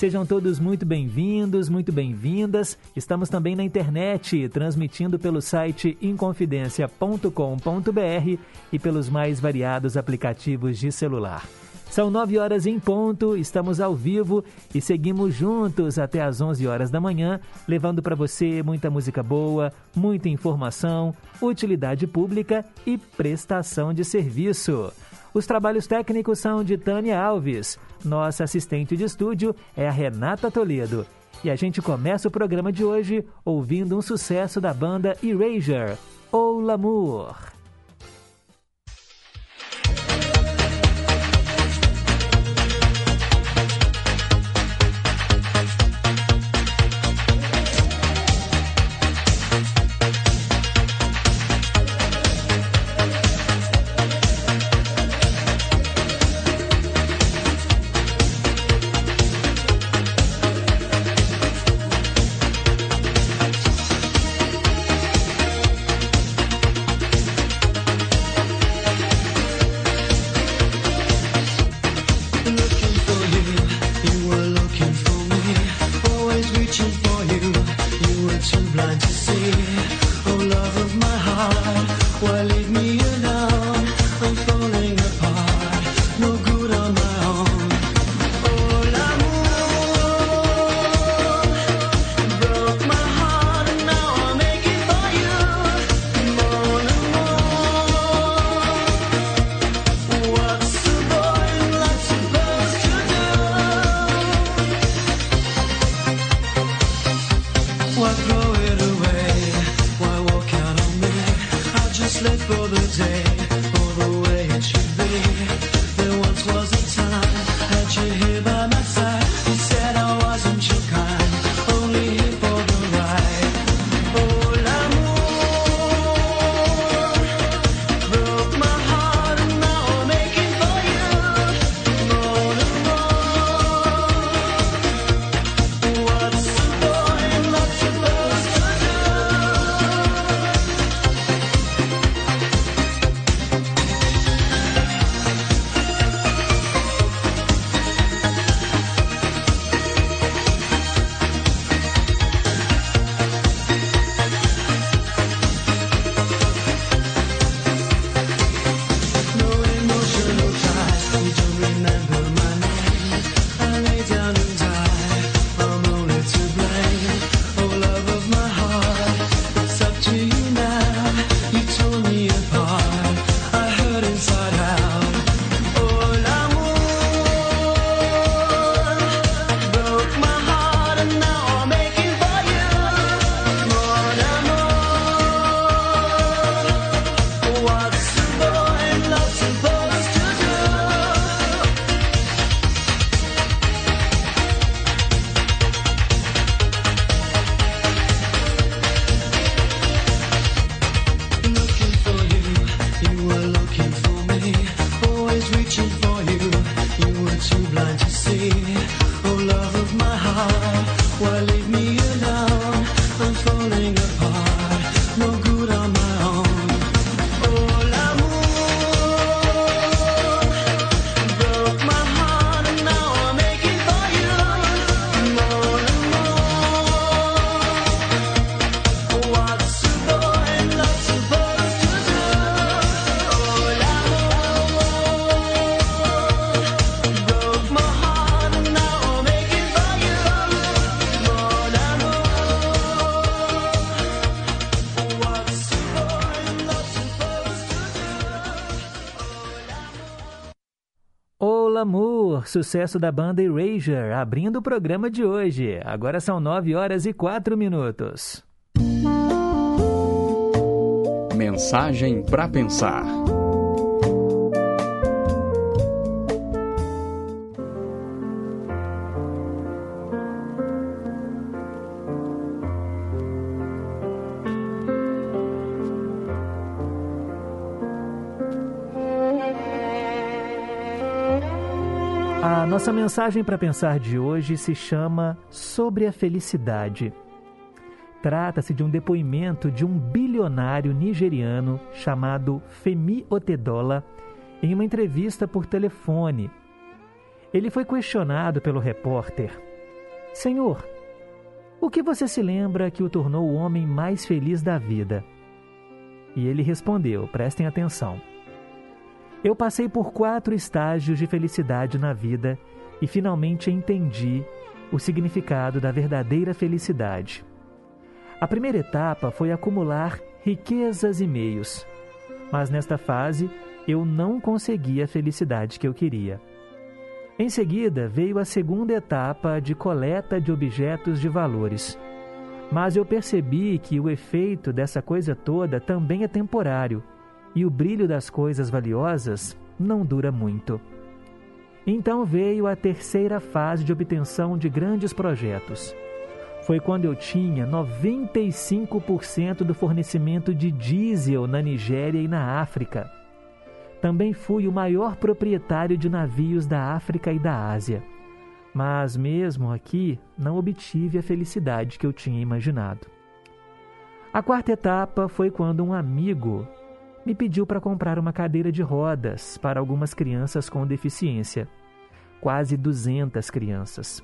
Sejam todos muito bem-vindos, muito bem-vindas. Estamos também na internet, transmitindo pelo site inconfidencia.com.br e pelos mais variados aplicativos de celular. São nove horas em ponto, estamos ao vivo e seguimos juntos até às onze horas da manhã, levando para você muita música boa, muita informação, utilidade pública e prestação de serviço. Os trabalhos técnicos são de Tânia Alves. Nossa assistente de estúdio é a Renata Toledo. E a gente começa o programa de hoje ouvindo um sucesso da banda Erasure, ou L'amour. Sucesso da banda Erasure, abrindo o programa de hoje. Agora são 9 horas e 4 minutos. Mensagem para pensar. Nossa mensagem para pensar de hoje se chama Sobre a Felicidade. Trata-se de um depoimento de um bilionário nigeriano chamado Femi Otedola em uma entrevista por telefone. Ele foi questionado pelo repórter: Senhor, o que você se lembra que o tornou o homem mais feliz da vida? E ele respondeu: prestem atenção. Eu passei por quatro estágios de felicidade na vida e finalmente entendi o significado da verdadeira felicidade. A primeira etapa foi acumular riquezas e meios, mas nesta fase eu não consegui a felicidade que eu queria. Em seguida veio a segunda etapa de coleta de objetos de valores. Mas eu percebi que o efeito dessa coisa toda também é temporário e o brilho das coisas valiosas não dura muito. Então veio a terceira fase de obtenção de grandes projetos. Foi quando eu tinha 95% do fornecimento de diesel na Nigéria e na África. Também fui o maior proprietário de navios da África e da Ásia. Mas mesmo aqui não obtive a felicidade que eu tinha imaginado. A quarta etapa foi quando um amigo me pediu para comprar uma cadeira de rodas para algumas crianças com deficiência. Quase 200 crianças.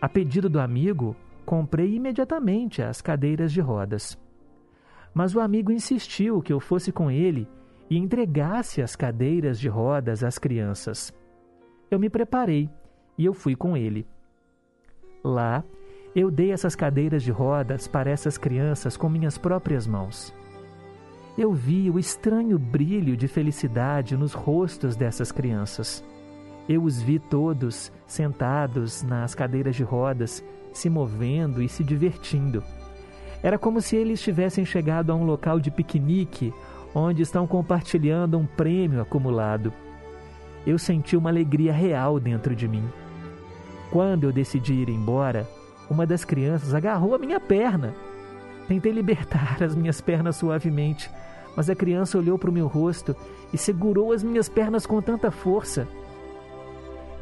A pedido do amigo, comprei imediatamente as cadeiras de rodas. Mas o amigo insistiu que eu fosse com ele e entregasse as cadeiras de rodas às crianças. Eu me preparei e eu fui com ele. Lá, eu dei essas cadeiras de rodas para essas crianças com minhas próprias mãos eu vi o estranho brilho de felicidade nos rostos dessas crianças. Eu os vi todos sentados nas cadeiras de rodas, se movendo e se divertindo. Era como se eles tivessem chegado a um local de piquenique onde estão compartilhando um prêmio acumulado. Eu senti uma alegria real dentro de mim. Quando eu decidi ir embora, uma das crianças agarrou a minha perna. Tentei libertar as minhas pernas suavemente, mas a criança olhou para o meu rosto e segurou as minhas pernas com tanta força.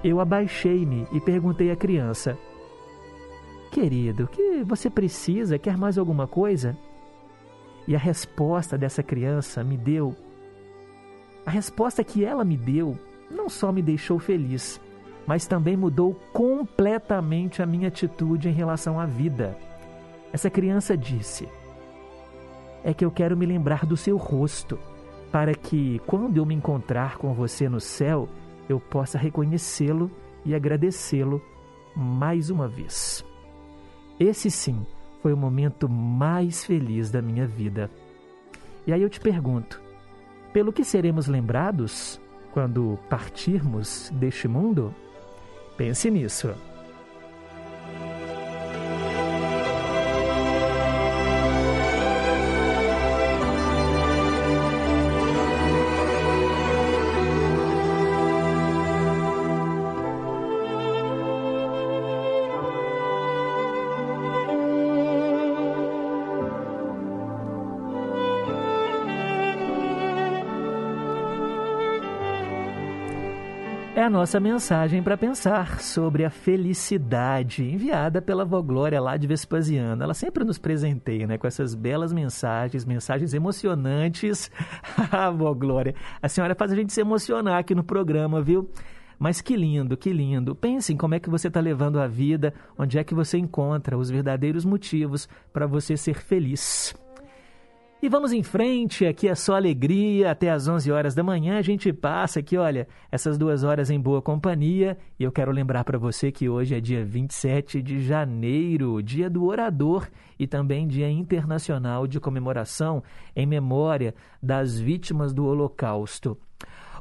Eu abaixei-me e perguntei à criança: Querido, o que você precisa? Quer mais alguma coisa? E a resposta dessa criança me deu. A resposta que ela me deu não só me deixou feliz, mas também mudou completamente a minha atitude em relação à vida. Essa criança disse: é que eu quero me lembrar do seu rosto, para que, quando eu me encontrar com você no céu, eu possa reconhecê-lo e agradecê-lo mais uma vez. Esse sim foi o momento mais feliz da minha vida. E aí eu te pergunto: pelo que seremos lembrados quando partirmos deste mundo? Pense nisso. A nossa mensagem para pensar sobre a felicidade enviada pela Vó Glória lá de Vespasiano. Ela sempre nos presenteia né, com essas belas mensagens, mensagens emocionantes. ah, Vó Glória, a senhora faz a gente se emocionar aqui no programa, viu? Mas que lindo, que lindo. Pense em como é que você está levando a vida, onde é que você encontra os verdadeiros motivos para você ser feliz. E vamos em frente, aqui é só alegria, até às 11 horas da manhã a gente passa aqui, olha, essas duas horas em boa companhia. E eu quero lembrar para você que hoje é dia 27 de janeiro, dia do orador e também dia internacional de comemoração em memória das vítimas do Holocausto.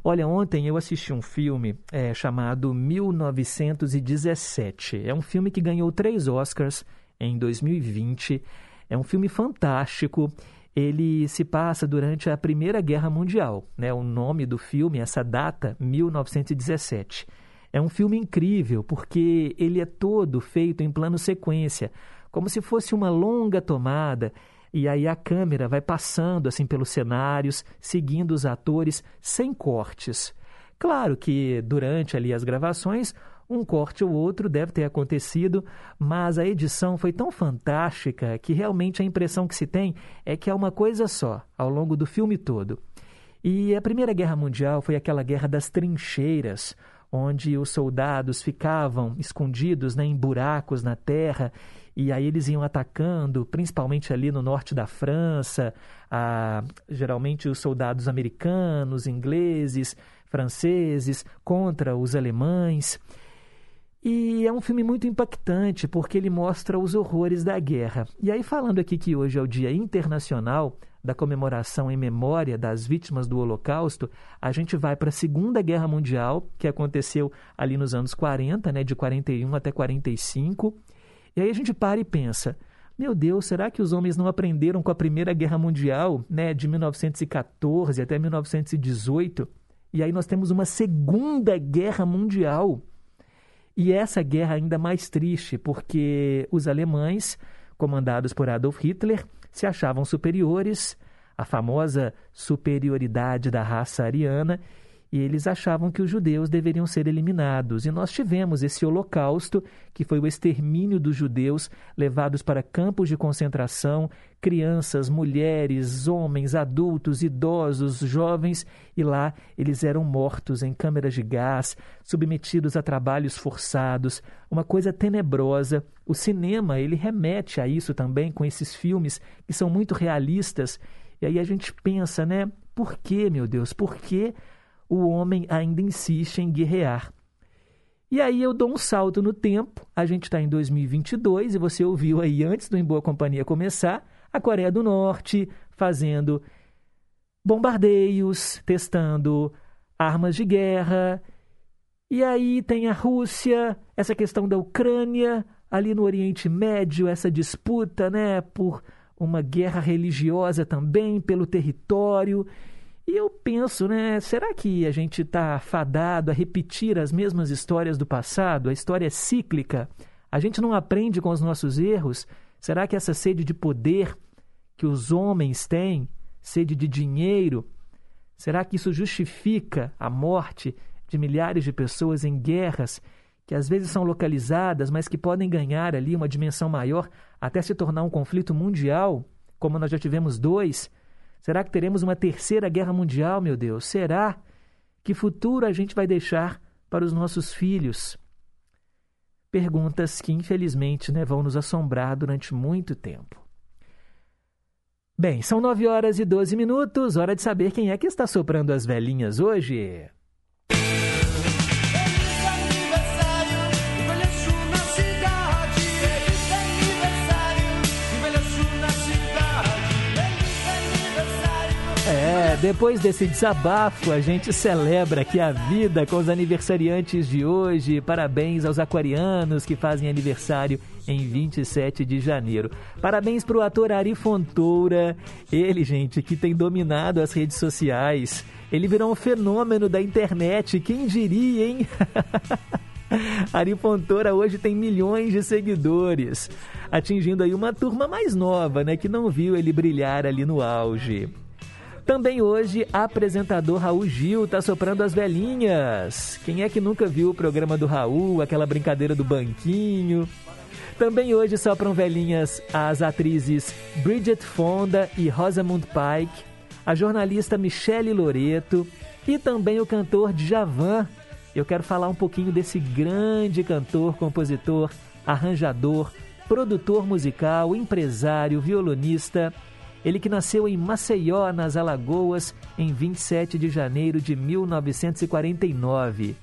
Olha, ontem eu assisti um filme é, chamado 1917. É um filme que ganhou três Oscars em 2020. É um filme fantástico ele se passa durante a Primeira Guerra Mundial. Né? O nome do filme, essa data, 1917. É um filme incrível porque ele é todo feito em plano sequência, como se fosse uma longa tomada. E aí a câmera vai passando assim pelos cenários, seguindo os atores sem cortes. Claro que durante ali as gravações, um corte ou outro deve ter acontecido, mas a edição foi tão fantástica que realmente a impressão que se tem é que é uma coisa só ao longo do filme todo. E a Primeira Guerra Mundial foi aquela guerra das trincheiras, onde os soldados ficavam escondidos né, em buracos na terra e aí eles iam atacando, principalmente ali no norte da França, a, geralmente os soldados americanos, ingleses, franceses contra os alemães. E é um filme muito impactante porque ele mostra os horrores da guerra. E aí, falando aqui que hoje é o Dia Internacional da Comemoração em Memória das Vítimas do Holocausto, a gente vai para a Segunda Guerra Mundial, que aconteceu ali nos anos 40, né, de 41 até 45. E aí a gente para e pensa: meu Deus, será que os homens não aprenderam com a Primeira Guerra Mundial, né, de 1914 até 1918? E aí nós temos uma Segunda Guerra Mundial. E essa guerra ainda mais triste, porque os alemães, comandados por Adolf Hitler, se achavam superiores, a famosa superioridade da raça ariana, e eles achavam que os judeus deveriam ser eliminados. E nós tivemos esse holocausto, que foi o extermínio dos judeus levados para campos de concentração, crianças, mulheres, homens, adultos, idosos, jovens, e lá eles eram mortos em câmeras de gás, submetidos a trabalhos forçados, uma coisa tenebrosa. O cinema, ele remete a isso também com esses filmes que são muito realistas. E aí a gente pensa, né? Por que, meu Deus? Por que o homem ainda insiste em guerrear. E aí eu dou um salto no tempo, a gente está em 2022 e você ouviu aí antes do Em Boa Companhia começar, a Coreia do Norte fazendo bombardeios, testando armas de guerra. E aí tem a Rússia, essa questão da Ucrânia, ali no Oriente Médio, essa disputa né, por uma guerra religiosa também pelo território. E eu penso, né? Será que a gente está fadado a repetir as mesmas histórias do passado? A história é cíclica. A gente não aprende com os nossos erros? Será que essa sede de poder que os homens têm, sede de dinheiro, será que isso justifica a morte de milhares de pessoas em guerras que às vezes são localizadas, mas que podem ganhar ali uma dimensão maior até se tornar um conflito mundial, como nós já tivemos dois? Será que teremos uma terceira guerra mundial, meu Deus? Será? Que futuro a gente vai deixar para os nossos filhos? Perguntas que, infelizmente, né, vão nos assombrar durante muito tempo. Bem, são 9 horas e 12 minutos, hora de saber quem é que está soprando as velhinhas hoje. Depois desse desabafo, a gente celebra aqui a vida com os aniversariantes de hoje. Parabéns aos aquarianos que fazem aniversário em 27 de janeiro. Parabéns para o ator Ari Fontoura, ele, gente, que tem dominado as redes sociais. Ele virou um fenômeno da internet, quem diria, hein? Ari Fontoura hoje tem milhões de seguidores, atingindo aí uma turma mais nova, né, que não viu ele brilhar ali no auge. Também hoje, apresentador Raul Gil está soprando as velhinhas. Quem é que nunca viu o programa do Raul, aquela brincadeira do banquinho? Também hoje sopram velhinhas as atrizes Bridget Fonda e Rosamund Pike, a jornalista Michele Loreto e também o cantor Djavan. Eu quero falar um pouquinho desse grande cantor, compositor, arranjador, produtor musical, empresário, violonista ele que nasceu em Maceió, nas Alagoas, em 27 de janeiro de 1949.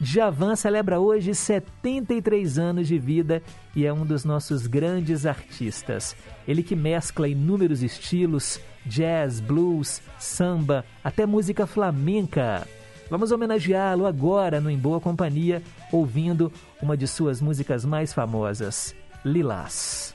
Javan celebra hoje 73 anos de vida e é um dos nossos grandes artistas. Ele que mescla inúmeros estilos, jazz, blues, samba, até música flamenca. Vamos homenageá-lo agora no Em Boa Companhia, ouvindo uma de suas músicas mais famosas, Lilás.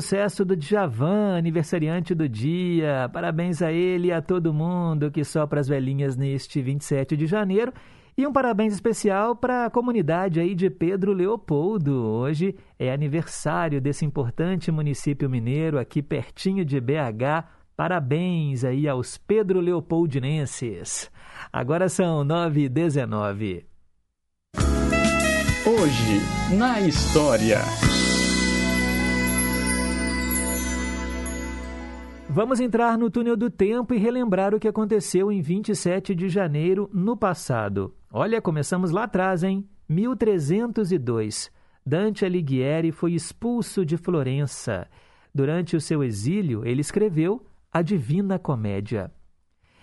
sucesso do Djavan, aniversariante do dia. Parabéns a ele e a todo mundo que sopra as velhinhas neste 27 de janeiro. E um parabéns especial para a comunidade aí de Pedro Leopoldo. Hoje é aniversário desse importante município mineiro aqui pertinho de BH. Parabéns aí aos Pedro Leopoldinenses. Agora são 9 e 19. Hoje, na história. Vamos entrar no túnel do tempo e relembrar o que aconteceu em 27 de janeiro no passado. Olha, começamos lá atrás, hein? 1302. Dante Alighieri foi expulso de Florença. Durante o seu exílio, ele escreveu A Divina Comédia.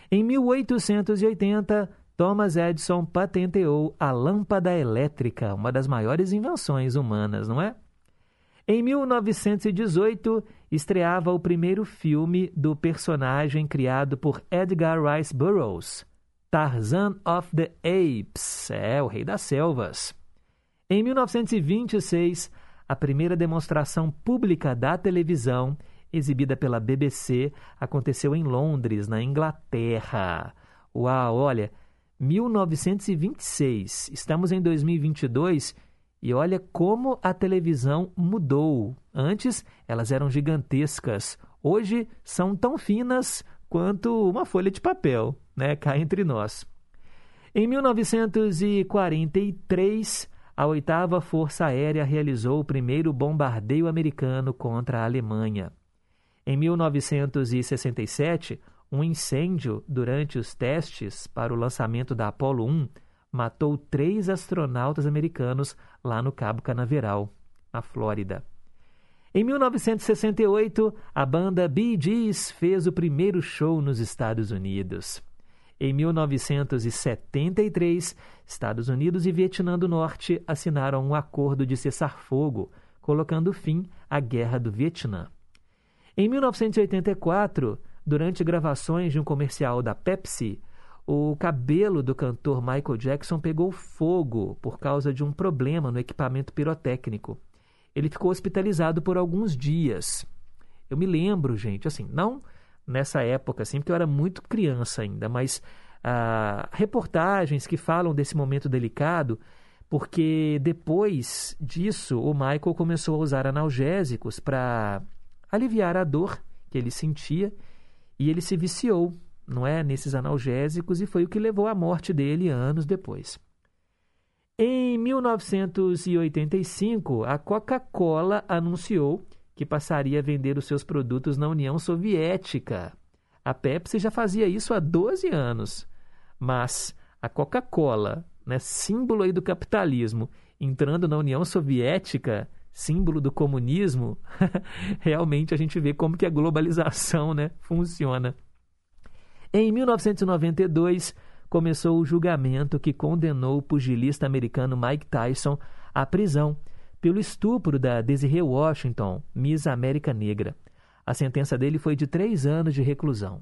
Em 1880, Thomas Edison patenteou a lâmpada elétrica, uma das maiores invenções humanas, não é? Em 1918, estreava o primeiro filme do personagem criado por Edgar Rice Burroughs, Tarzan of the Apes, é o Rei das Selvas. Em 1926, a primeira demonstração pública da televisão, exibida pela BBC, aconteceu em Londres, na Inglaterra. Uau, olha, 1926, estamos em 2022 e olha como a televisão mudou. Antes elas eram gigantescas, hoje são tão finas quanto uma folha de papel, né? Cá entre nós. Em 1943, a oitava Força Aérea realizou o primeiro bombardeio americano contra a Alemanha. Em 1967, um incêndio durante os testes para o lançamento da Apollo 1 matou três astronautas americanos lá no Cabo Canaveral, na Flórida. Em 1968, a banda Bee Gees fez o primeiro show nos Estados Unidos. Em 1973, Estados Unidos e Vietnã do Norte assinaram um acordo de cessar-fogo, colocando fim à Guerra do Vietnã. Em 1984, durante gravações de um comercial da Pepsi, o cabelo do cantor Michael Jackson pegou fogo por causa de um problema no equipamento pirotécnico. Ele ficou hospitalizado por alguns dias. Eu me lembro, gente, assim, não nessa época, assim, porque eu era muito criança ainda, mas ah, reportagens que falam desse momento delicado, porque depois disso o Michael começou a usar analgésicos para aliviar a dor que ele sentia e ele se viciou não é, nesses analgésicos e foi o que levou à morte dele anos depois. Em 1985, a Coca-Cola anunciou que passaria a vender os seus produtos na União Soviética. A Pepsi já fazia isso há 12 anos, mas a Coca-Cola, né, símbolo aí do capitalismo, entrando na União Soviética, símbolo do comunismo, realmente a gente vê como que a globalização né, funciona. Em 1992, começou o julgamento que condenou o pugilista americano Mike Tyson à prisão pelo estupro da Desiree Washington, Miss América Negra. A sentença dele foi de três anos de reclusão.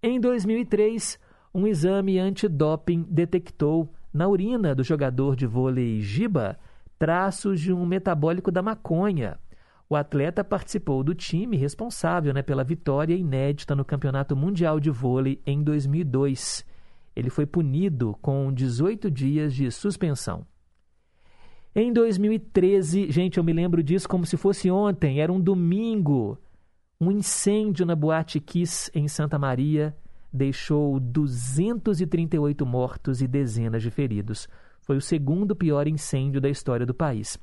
Em 2003, um exame antidoping detectou na urina do jogador de vôlei Giba traços de um metabólico da maconha, o atleta participou do time responsável né, pela vitória inédita no Campeonato Mundial de Vôlei em 2002. Ele foi punido com 18 dias de suspensão. Em 2013, gente, eu me lembro disso como se fosse ontem, era um domingo. Um incêndio na Boate Kiss em Santa Maria deixou 238 mortos e dezenas de feridos. Foi o segundo pior incêndio da história do país.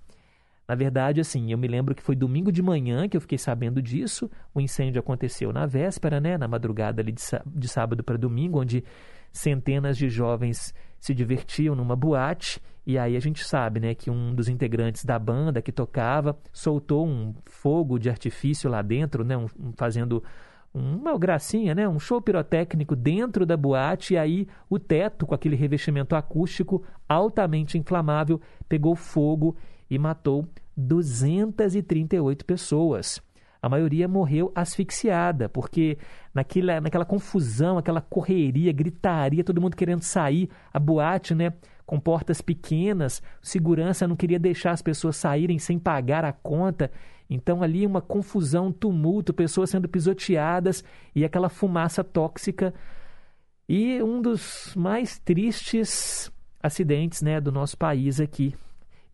Na verdade, assim, eu me lembro que foi domingo de manhã que eu fiquei sabendo disso. O incêndio aconteceu na véspera, né, na madrugada ali de sábado para domingo, onde centenas de jovens se divertiam numa boate. E aí a gente sabe, né, que um dos integrantes da banda que tocava soltou um fogo de artifício lá dentro, né, um, um, fazendo uma gracinha, né, um show pirotécnico dentro da boate. E aí o teto, com aquele revestimento acústico altamente inflamável, pegou fogo e matou 238 pessoas. A maioria morreu asfixiada, porque naquela, naquela confusão, aquela correria, gritaria, todo mundo querendo sair, a boate, né, com portas pequenas, segurança não queria deixar as pessoas saírem sem pagar a conta. Então ali uma confusão, um tumulto, pessoas sendo pisoteadas e aquela fumaça tóxica. E um dos mais tristes acidentes, né, do nosso país aqui,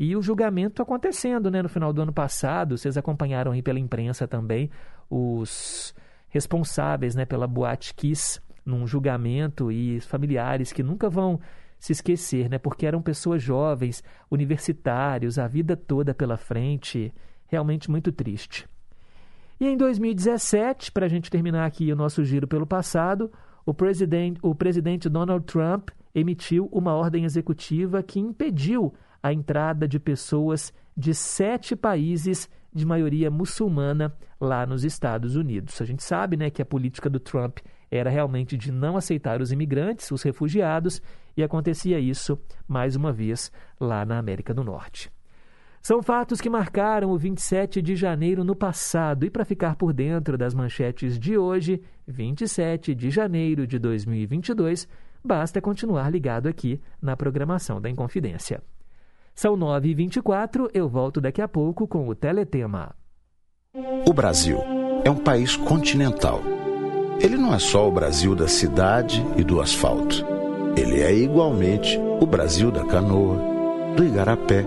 e o julgamento acontecendo né, no final do ano passado, vocês acompanharam aí pela imprensa também os responsáveis né, pela Boate Kiss num julgamento e familiares que nunca vão se esquecer, né, porque eram pessoas jovens, universitários, a vida toda pela frente, realmente muito triste. E em 2017, para a gente terminar aqui o nosso giro pelo passado, o presidente, o presidente Donald Trump emitiu uma ordem executiva que impediu a entrada de pessoas de sete países de maioria muçulmana lá nos Estados Unidos. A gente sabe né, que a política do Trump era realmente de não aceitar os imigrantes, os refugiados, e acontecia isso mais uma vez lá na América do Norte. São fatos que marcaram o 27 de janeiro no passado. E para ficar por dentro das manchetes de hoje, 27 de janeiro de 2022, basta continuar ligado aqui na programação da Inconfidência. São 9h24, eu volto daqui a pouco com o Teletema. O Brasil é um país continental. Ele não é só o Brasil da cidade e do asfalto. Ele é igualmente o Brasil da canoa, do igarapé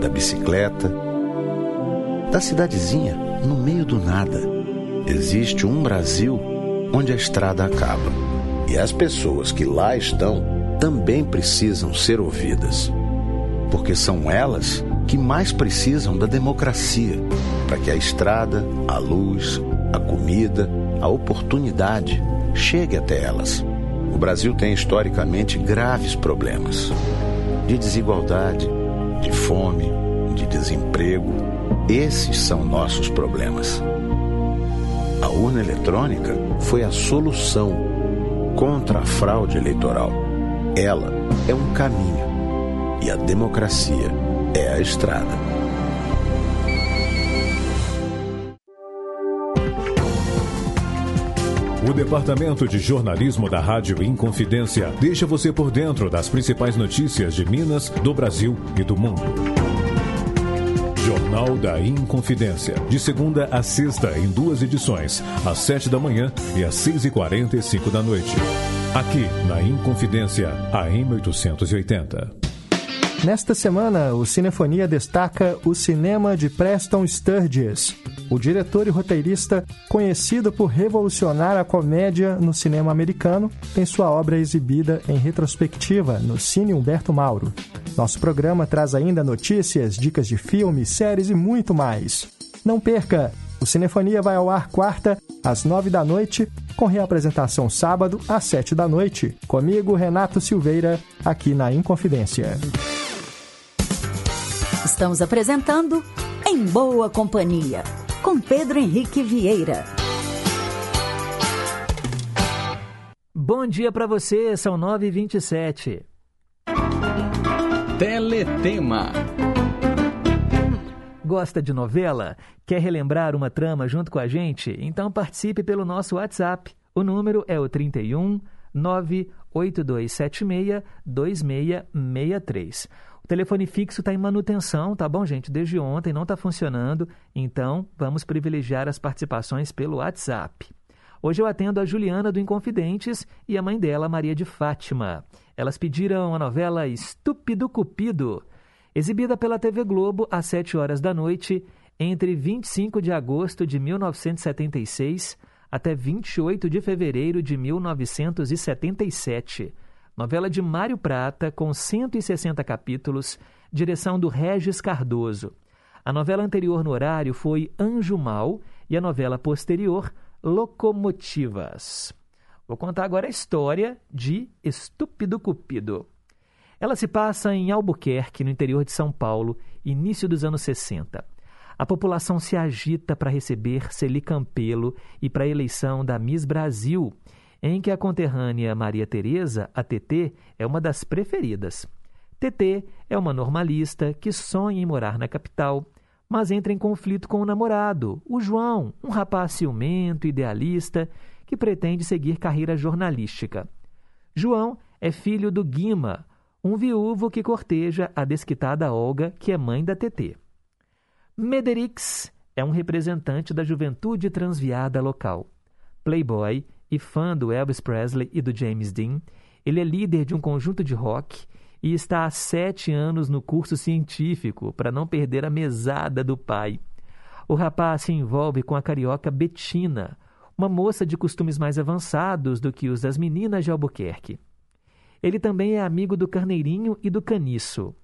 da bicicleta, da cidadezinha no meio do nada. Existe um Brasil onde a estrada acaba. E as pessoas que lá estão também precisam ser ouvidas. Porque são elas que mais precisam da democracia para que a estrada, a luz, a comida, a oportunidade chegue até elas. O Brasil tem historicamente graves problemas de desigualdade, de fome, de desemprego. Esses são nossos problemas. A urna eletrônica foi a solução contra a fraude eleitoral. Ela é um caminho e a democracia é a estrada. O Departamento de Jornalismo da Rádio Inconfidência deixa você por dentro das principais notícias de Minas, do Brasil e do mundo. Jornal da Inconfidência. De segunda a sexta, em duas edições, às sete da manhã e às seis e quarenta e cinco da noite. Aqui, na Inconfidência, AM 880. Nesta semana, o Cinefonia destaca o cinema de Preston Sturges. O diretor e roteirista, conhecido por revolucionar a comédia no cinema americano, tem sua obra exibida em retrospectiva no Cine Humberto Mauro. Nosso programa traz ainda notícias, dicas de filmes, séries e muito mais. Não perca! O Cinefonia vai ao ar quarta, às nove da noite, com reapresentação sábado, às sete da noite. Comigo, Renato Silveira, aqui na Inconfidência. Estamos apresentando Em Boa Companhia, com Pedro Henrique Vieira. Bom dia para você, são 9h27. Teletema. Gosta de novela? Quer relembrar uma trama junto com a gente? Então participe pelo nosso WhatsApp. O número é o 31 98276 2663. O telefone fixo está em manutenção, tá bom, gente? Desde ontem não está funcionando, então vamos privilegiar as participações pelo WhatsApp. Hoje eu atendo a Juliana do Inconfidentes e a mãe dela, Maria de Fátima. Elas pediram a novela Estúpido Cupido, exibida pela TV Globo às 7 horas da noite, entre 25 de agosto de 1976 até 28 de fevereiro de 1977 novela de Mário Prata, com 160 capítulos, direção do Regis Cardoso. A novela anterior no horário foi Anjo Mal e a novela posterior, Locomotivas. Vou contar agora a história de Estúpido Cupido. Ela se passa em Albuquerque, no interior de São Paulo, início dos anos 60. A população se agita para receber Celi Campelo e para a eleição da Miss Brasil, em que a conterrânea Maria Teresa, a TT, é uma das preferidas. TT é uma normalista que sonha em morar na capital, mas entra em conflito com o namorado, o João, um rapaz ciumento, idealista, que pretende seguir carreira jornalística. João é filho do Guima, um viúvo que corteja a desquitada Olga, que é mãe da TT. Mederix é um representante da juventude transviada local. Playboy e fã do Elvis Presley e do James Dean, ele é líder de um conjunto de rock e está há sete anos no curso científico para não perder a mesada do pai. O rapaz se envolve com a carioca Bettina, uma moça de costumes mais avançados do que os das meninas de Albuquerque. Ele também é amigo do Carneirinho e do Caniço.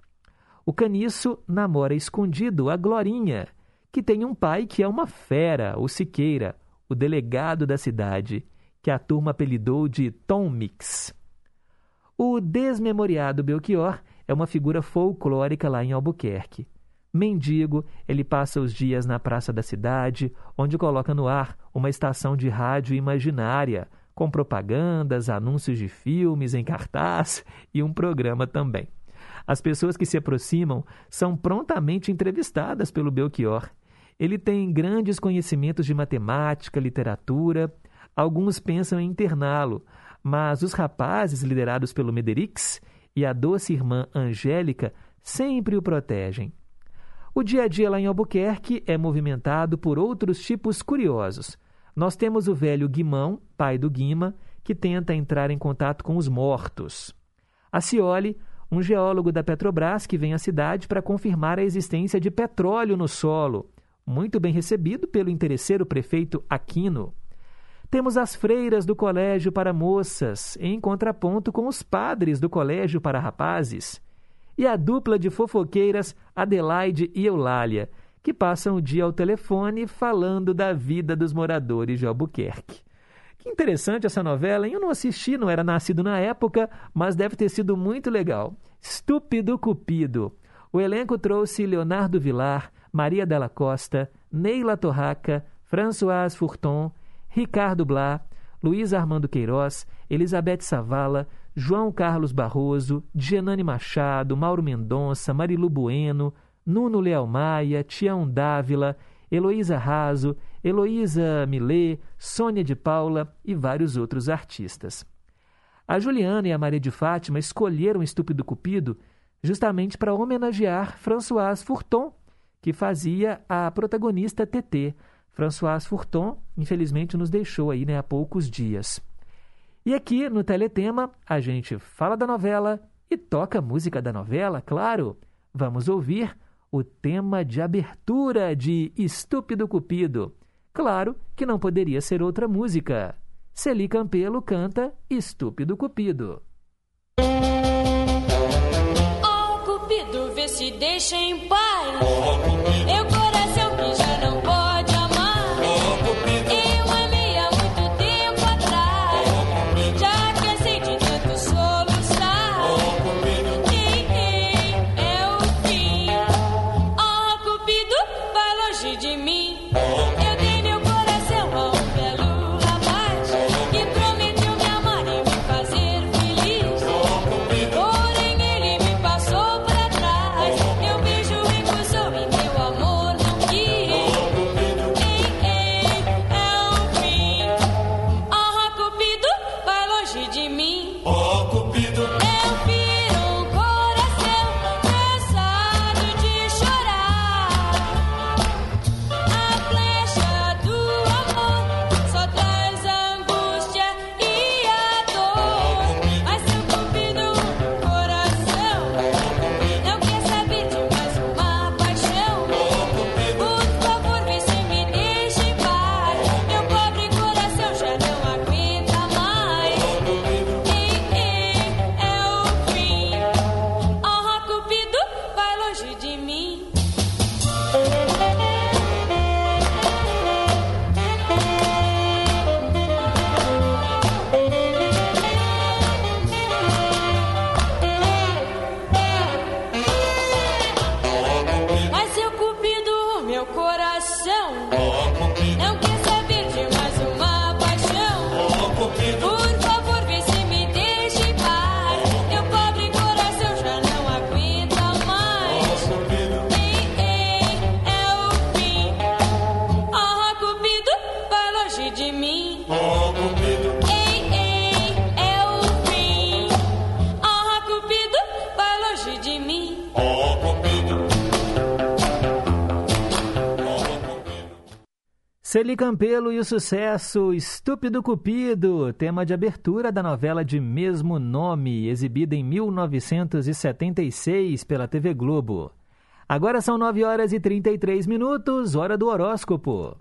O Caniço namora escondido a Glorinha, que tem um pai que é uma fera, o Siqueira, o delegado da cidade, que a turma apelidou de Tom Mix. O desmemoriado Belchior é uma figura folclórica lá em Albuquerque. Mendigo, ele passa os dias na praça da cidade, onde coloca no ar uma estação de rádio imaginária, com propagandas, anúncios de filmes em cartaz e um programa também. As pessoas que se aproximam são prontamente entrevistadas pelo Belchior. Ele tem grandes conhecimentos de matemática, literatura. Alguns pensam em interná-lo, mas os rapazes liderados pelo Mederix e a doce irmã Angélica sempre o protegem. O dia a dia lá em Albuquerque é movimentado por outros tipos curiosos. Nós temos o velho Guimão, pai do Guima, que tenta entrar em contato com os mortos. A Cioli, um geólogo da Petrobras que vem à cidade para confirmar a existência de petróleo no solo, muito bem recebido pelo interesseiro prefeito Aquino. Temos as freiras do colégio para moças, em contraponto com os padres do colégio para rapazes, e a dupla de fofoqueiras Adelaide e Eulália, que passam o dia ao telefone falando da vida dos moradores de Albuquerque. Que interessante essa novela, hein? Eu não assisti, não era nascido na época, mas deve ter sido muito legal. Estúpido Cupido. O elenco trouxe Leonardo Vilar, Maria Della Costa, Neila Torraca, François Furton, Ricardo Blá, Luiz Armando Queiroz, Elizabeth Savala, João Carlos Barroso, Genane Machado, Mauro Mendonça, Marilu Bueno, Nuno Leal Maia, Tião Dávila, Heloísa Raso, Heloísa Millet, Sônia de Paula e vários outros artistas. A Juliana e a Maria de Fátima escolheram Estúpido Cupido justamente para homenagear Françoise Furton, que fazia a protagonista TT, François Furton, infelizmente, nos deixou aí né, há poucos dias. E aqui no Teletema, a gente fala da novela e toca a música da novela, claro. Vamos ouvir o tema de abertura de Estúpido Cupido. Claro que não poderia ser outra música. Celi Campelo canta Estúpido Cupido. Oh, Cupido, vê se deixa em paz. Eu Celi Campelo e o sucesso Estúpido Cupido, tema de abertura da novela de mesmo nome, exibida em 1976 pela TV Globo. Agora são 9 horas e 33 minutos, hora do horóscopo.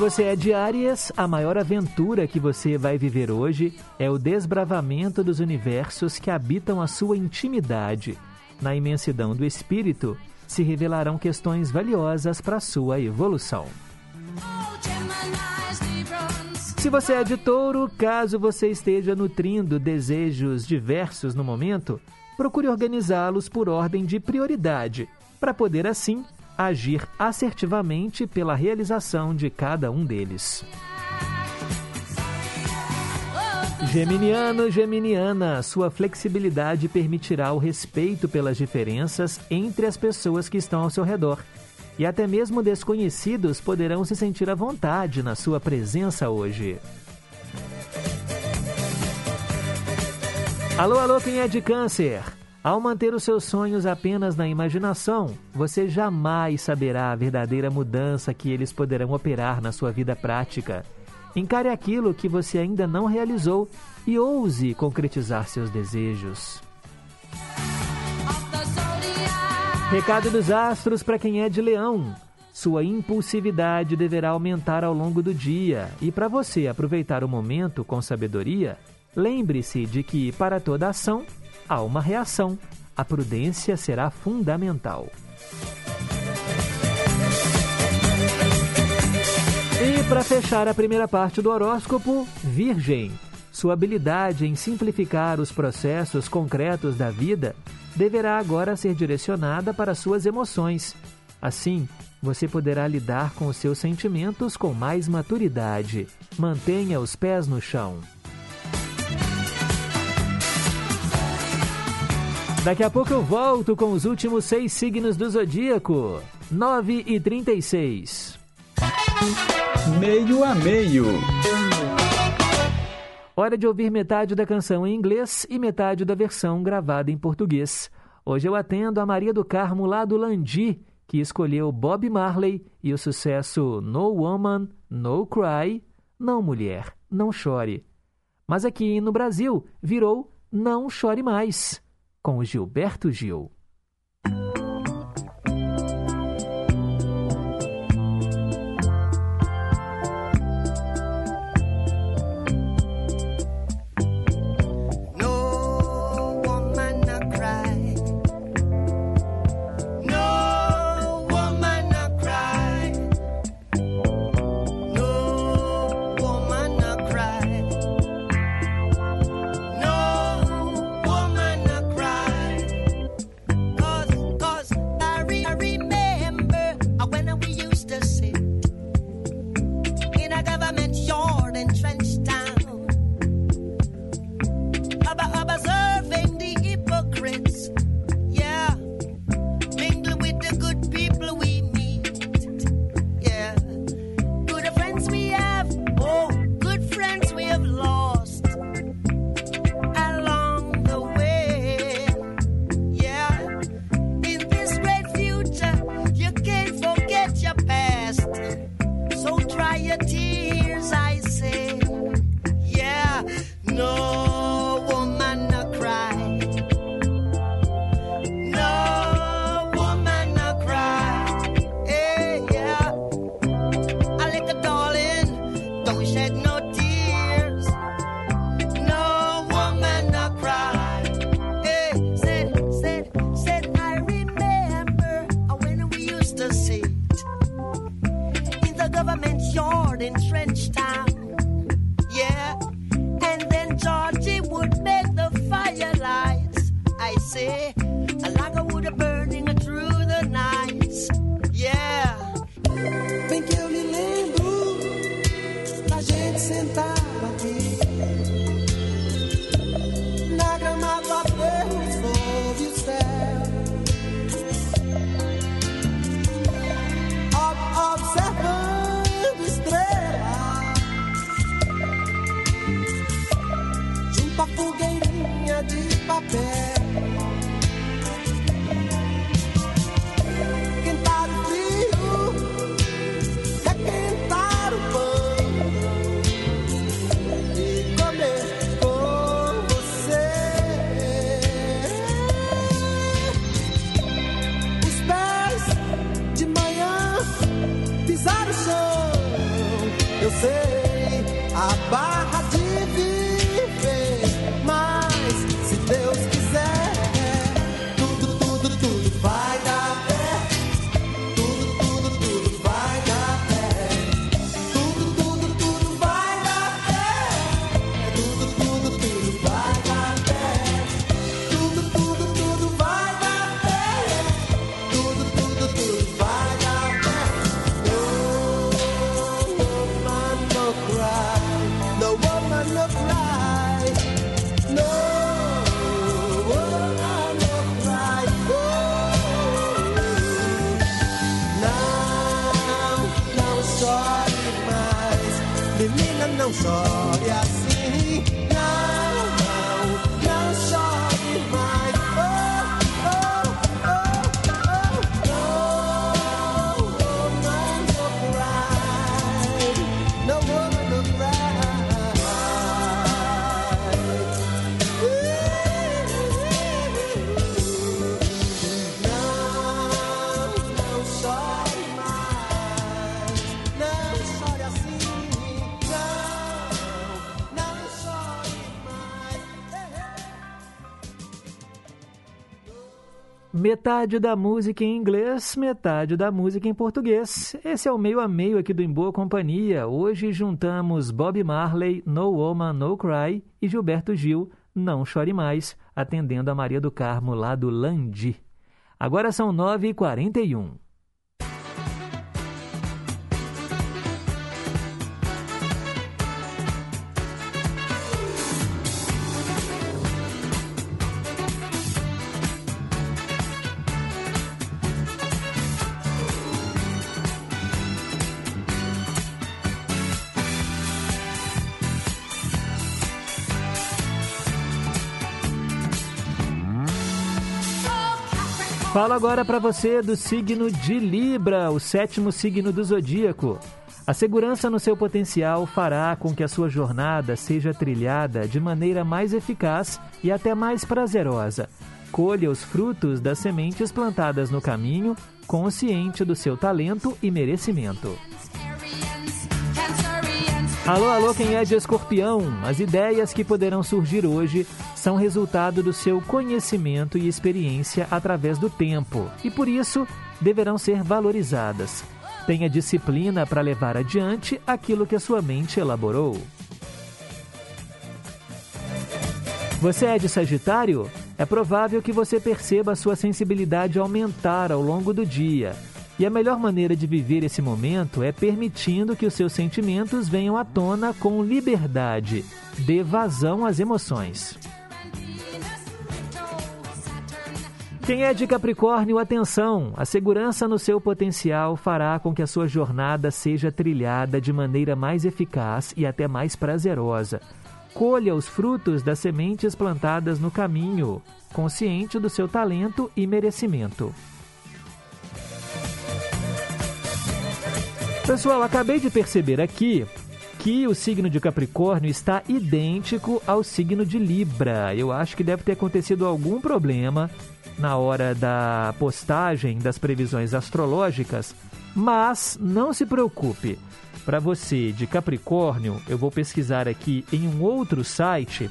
Você é de Áries, a maior aventura que você vai viver hoje é o desbravamento dos universos que habitam a sua intimidade. Na imensidão do espírito, se revelarão questões valiosas para sua evolução. Se você é de touro, caso você esteja nutrindo desejos diversos no momento, procure organizá-los por ordem de prioridade, para poder assim agir assertivamente pela realização de cada um deles. Geminiano, Geminiana, sua flexibilidade permitirá o respeito pelas diferenças entre as pessoas que estão ao seu redor. E até mesmo desconhecidos poderão se sentir à vontade na sua presença hoje. Alô, alô, quem é de câncer? Ao manter os seus sonhos apenas na imaginação, você jamais saberá a verdadeira mudança que eles poderão operar na sua vida prática. Encare aquilo que você ainda não realizou e ouse concretizar seus desejos. Recado dos astros para quem é de leão. Sua impulsividade deverá aumentar ao longo do dia e para você aproveitar o momento com sabedoria, lembre-se de que para toda ação há uma reação. A prudência será fundamental. E para fechar a primeira parte do horóscopo, Virgem. Sua habilidade em simplificar os processos concretos da vida deverá agora ser direcionada para suas emoções. Assim, você poderá lidar com os seus sentimentos com mais maturidade. Mantenha os pés no chão. Daqui a pouco eu volto com os últimos seis signos do zodíaco. 9 e 36. Meio a meio. Hora de ouvir metade da canção em inglês e metade da versão gravada em português. Hoje eu atendo a Maria do Carmo lá do Landi, que escolheu Bob Marley e o sucesso No Woman, No Cry, Não Mulher, Não Chore. Mas aqui no Brasil virou Não Chore Mais, com Gilberto Gil. Say, like a wood burning through the night. Yeah. Bem que eu lembro gente sentado aqui na grama do aterro sob observando estrelas junto à fogueirinha de papel. Metade da música em inglês, metade da música em português. Esse é o meio a meio aqui do Em Boa Companhia. Hoje juntamos Bob Marley, No Woman, No Cry e Gilberto Gil, Não Chore Mais, atendendo a Maria do Carmo lá do Landi. Agora são 9h41. Falo agora para você do signo de Libra, o sétimo signo do zodíaco. A segurança no seu potencial fará com que a sua jornada seja trilhada de maneira mais eficaz e até mais prazerosa. Colha os frutos das sementes plantadas no caminho, consciente do seu talento e merecimento. Alô, alô, quem é de escorpião? As ideias que poderão surgir hoje são resultado do seu conhecimento e experiência através do tempo e, por isso, deverão ser valorizadas. Tenha disciplina para levar adiante aquilo que a sua mente elaborou. Você é de Sagitário? É provável que você perceba a sua sensibilidade aumentar ao longo do dia. E a melhor maneira de viver esse momento é permitindo que os seus sentimentos venham à tona com liberdade. Dê vazão às emoções. Quem é de Capricórnio, atenção! A segurança no seu potencial fará com que a sua jornada seja trilhada de maneira mais eficaz e até mais prazerosa. Colha os frutos das sementes plantadas no caminho, consciente do seu talento e merecimento. Pessoal, acabei de perceber aqui que o signo de Capricórnio está idêntico ao signo de Libra. Eu acho que deve ter acontecido algum problema na hora da postagem das previsões astrológicas, mas não se preocupe. Para você de Capricórnio, eu vou pesquisar aqui em um outro site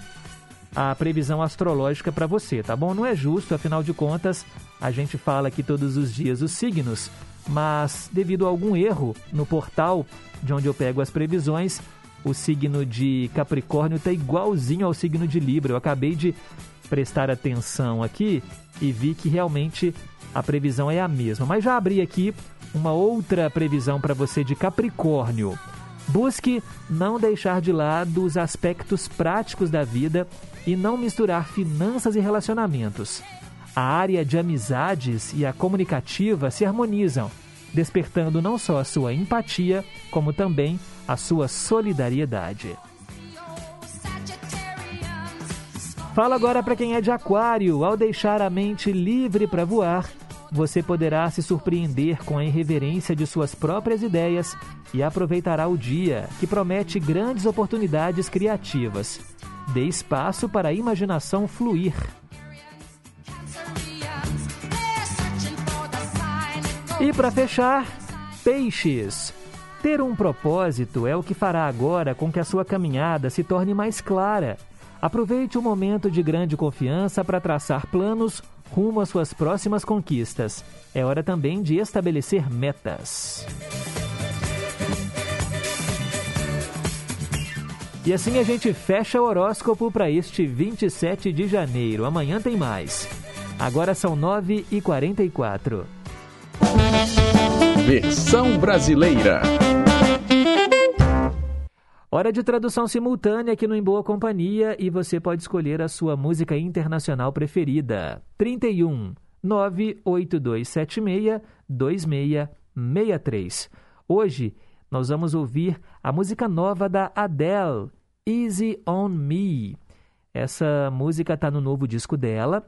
a previsão astrológica para você, tá bom? Não é justo, afinal de contas, a gente fala aqui todos os dias os signos, mas devido a algum erro no portal de onde eu pego as previsões, o signo de Capricórnio está igualzinho ao signo de Libra. Eu acabei de prestar atenção aqui e vi que realmente a previsão é a mesma. Mas já abri aqui uma outra previsão para você de Capricórnio. Busque não deixar de lado os aspectos práticos da vida e não misturar finanças e relacionamentos. A área de amizades e a comunicativa se harmonizam, despertando não só a sua empatia, como também a sua solidariedade. Fala agora para quem é de Aquário. Ao deixar a mente livre para voar, você poderá se surpreender com a irreverência de suas próprias ideias e aproveitará o dia, que promete grandes oportunidades criativas. Dê espaço para a imaginação fluir. E para fechar, peixes. Ter um propósito é o que fará agora com que a sua caminhada se torne mais clara. Aproveite o momento de grande confiança para traçar planos rumo às suas próximas conquistas. É hora também de estabelecer metas. E assim a gente fecha o horóscopo para este 27 de janeiro. Amanhã tem mais. Agora são 9h44. Versão brasileira. Hora de tradução simultânea aqui no Em Boa Companhia e você pode escolher a sua música internacional preferida. 31 98276 2663. Hoje, nós vamos ouvir a música nova da Adele, Easy on Me. Essa música está no novo disco dela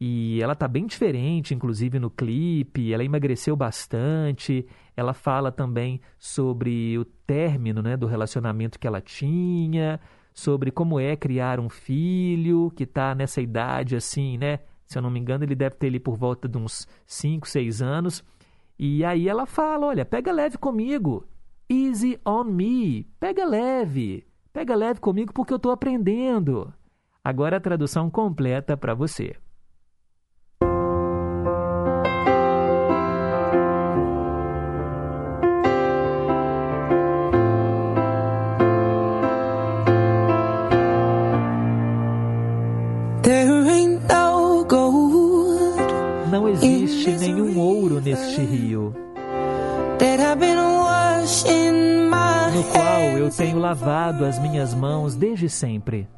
e ela tá bem diferente, inclusive no clipe. Ela emagreceu bastante. Ela fala também sobre o término né, do relacionamento que ela tinha, sobre como é criar um filho que está nessa idade assim, né? Se eu não me engano, ele deve ter ali por volta de uns 5, 6 anos. E aí ela fala: olha, pega leve comigo. Easy on me. Pega leve. Pega leve comigo porque eu estou aprendendo. Agora a tradução completa para você. Existe nenhum ouro neste rio, no qual eu tenho lavado as minhas mãos desde sempre.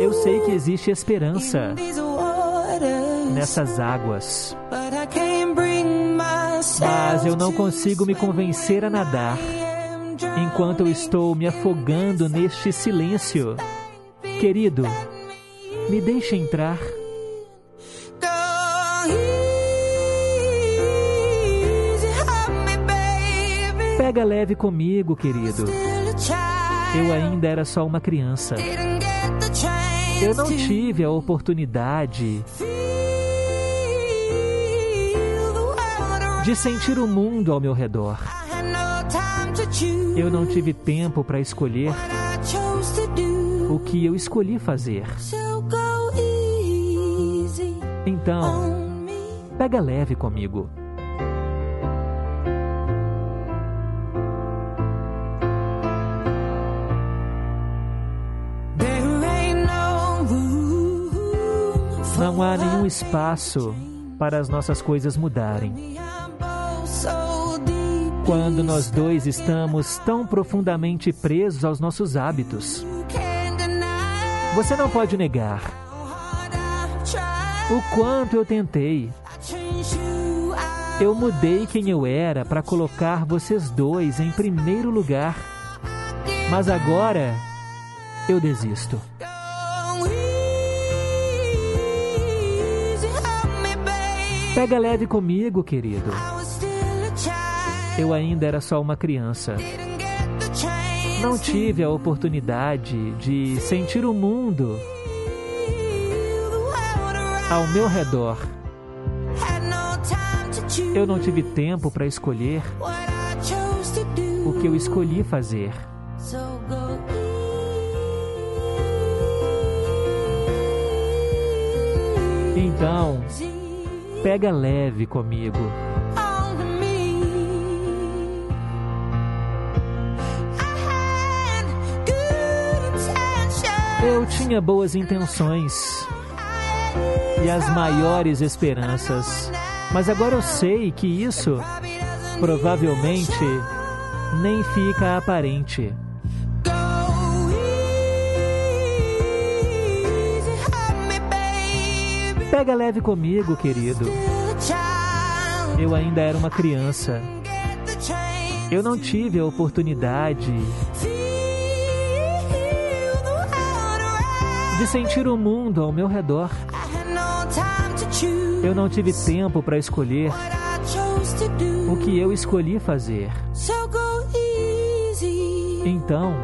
Eu sei que existe esperança nessas águas, mas eu não consigo me convencer a nadar enquanto eu estou me afogando neste silêncio. Querido, me deixe entrar. Pega leve comigo, querido. Eu ainda era só uma criança. Eu não tive a oportunidade de sentir o mundo ao meu redor. Eu não tive tempo para escolher o que eu escolhi fazer. Então, pega leve comigo. Não há nenhum espaço para as nossas coisas mudarem. Quando nós dois estamos tão profundamente presos aos nossos hábitos, você não pode negar o quanto eu tentei. Eu mudei quem eu era para colocar vocês dois em primeiro lugar. Mas agora eu desisto. Pega leve comigo, querido. Eu ainda era só uma criança. Não tive a oportunidade de sentir o mundo ao meu redor. Eu não tive tempo para escolher o que eu escolhi fazer. Então, pega leve comigo. Eu tinha boas intenções e as maiores esperanças, mas agora eu sei que isso provavelmente nem fica aparente. Pega leve comigo, querido. Eu ainda era uma criança. Eu não tive a oportunidade de sentir o mundo ao meu redor. Eu não tive tempo para escolher o que eu escolhi fazer. Então,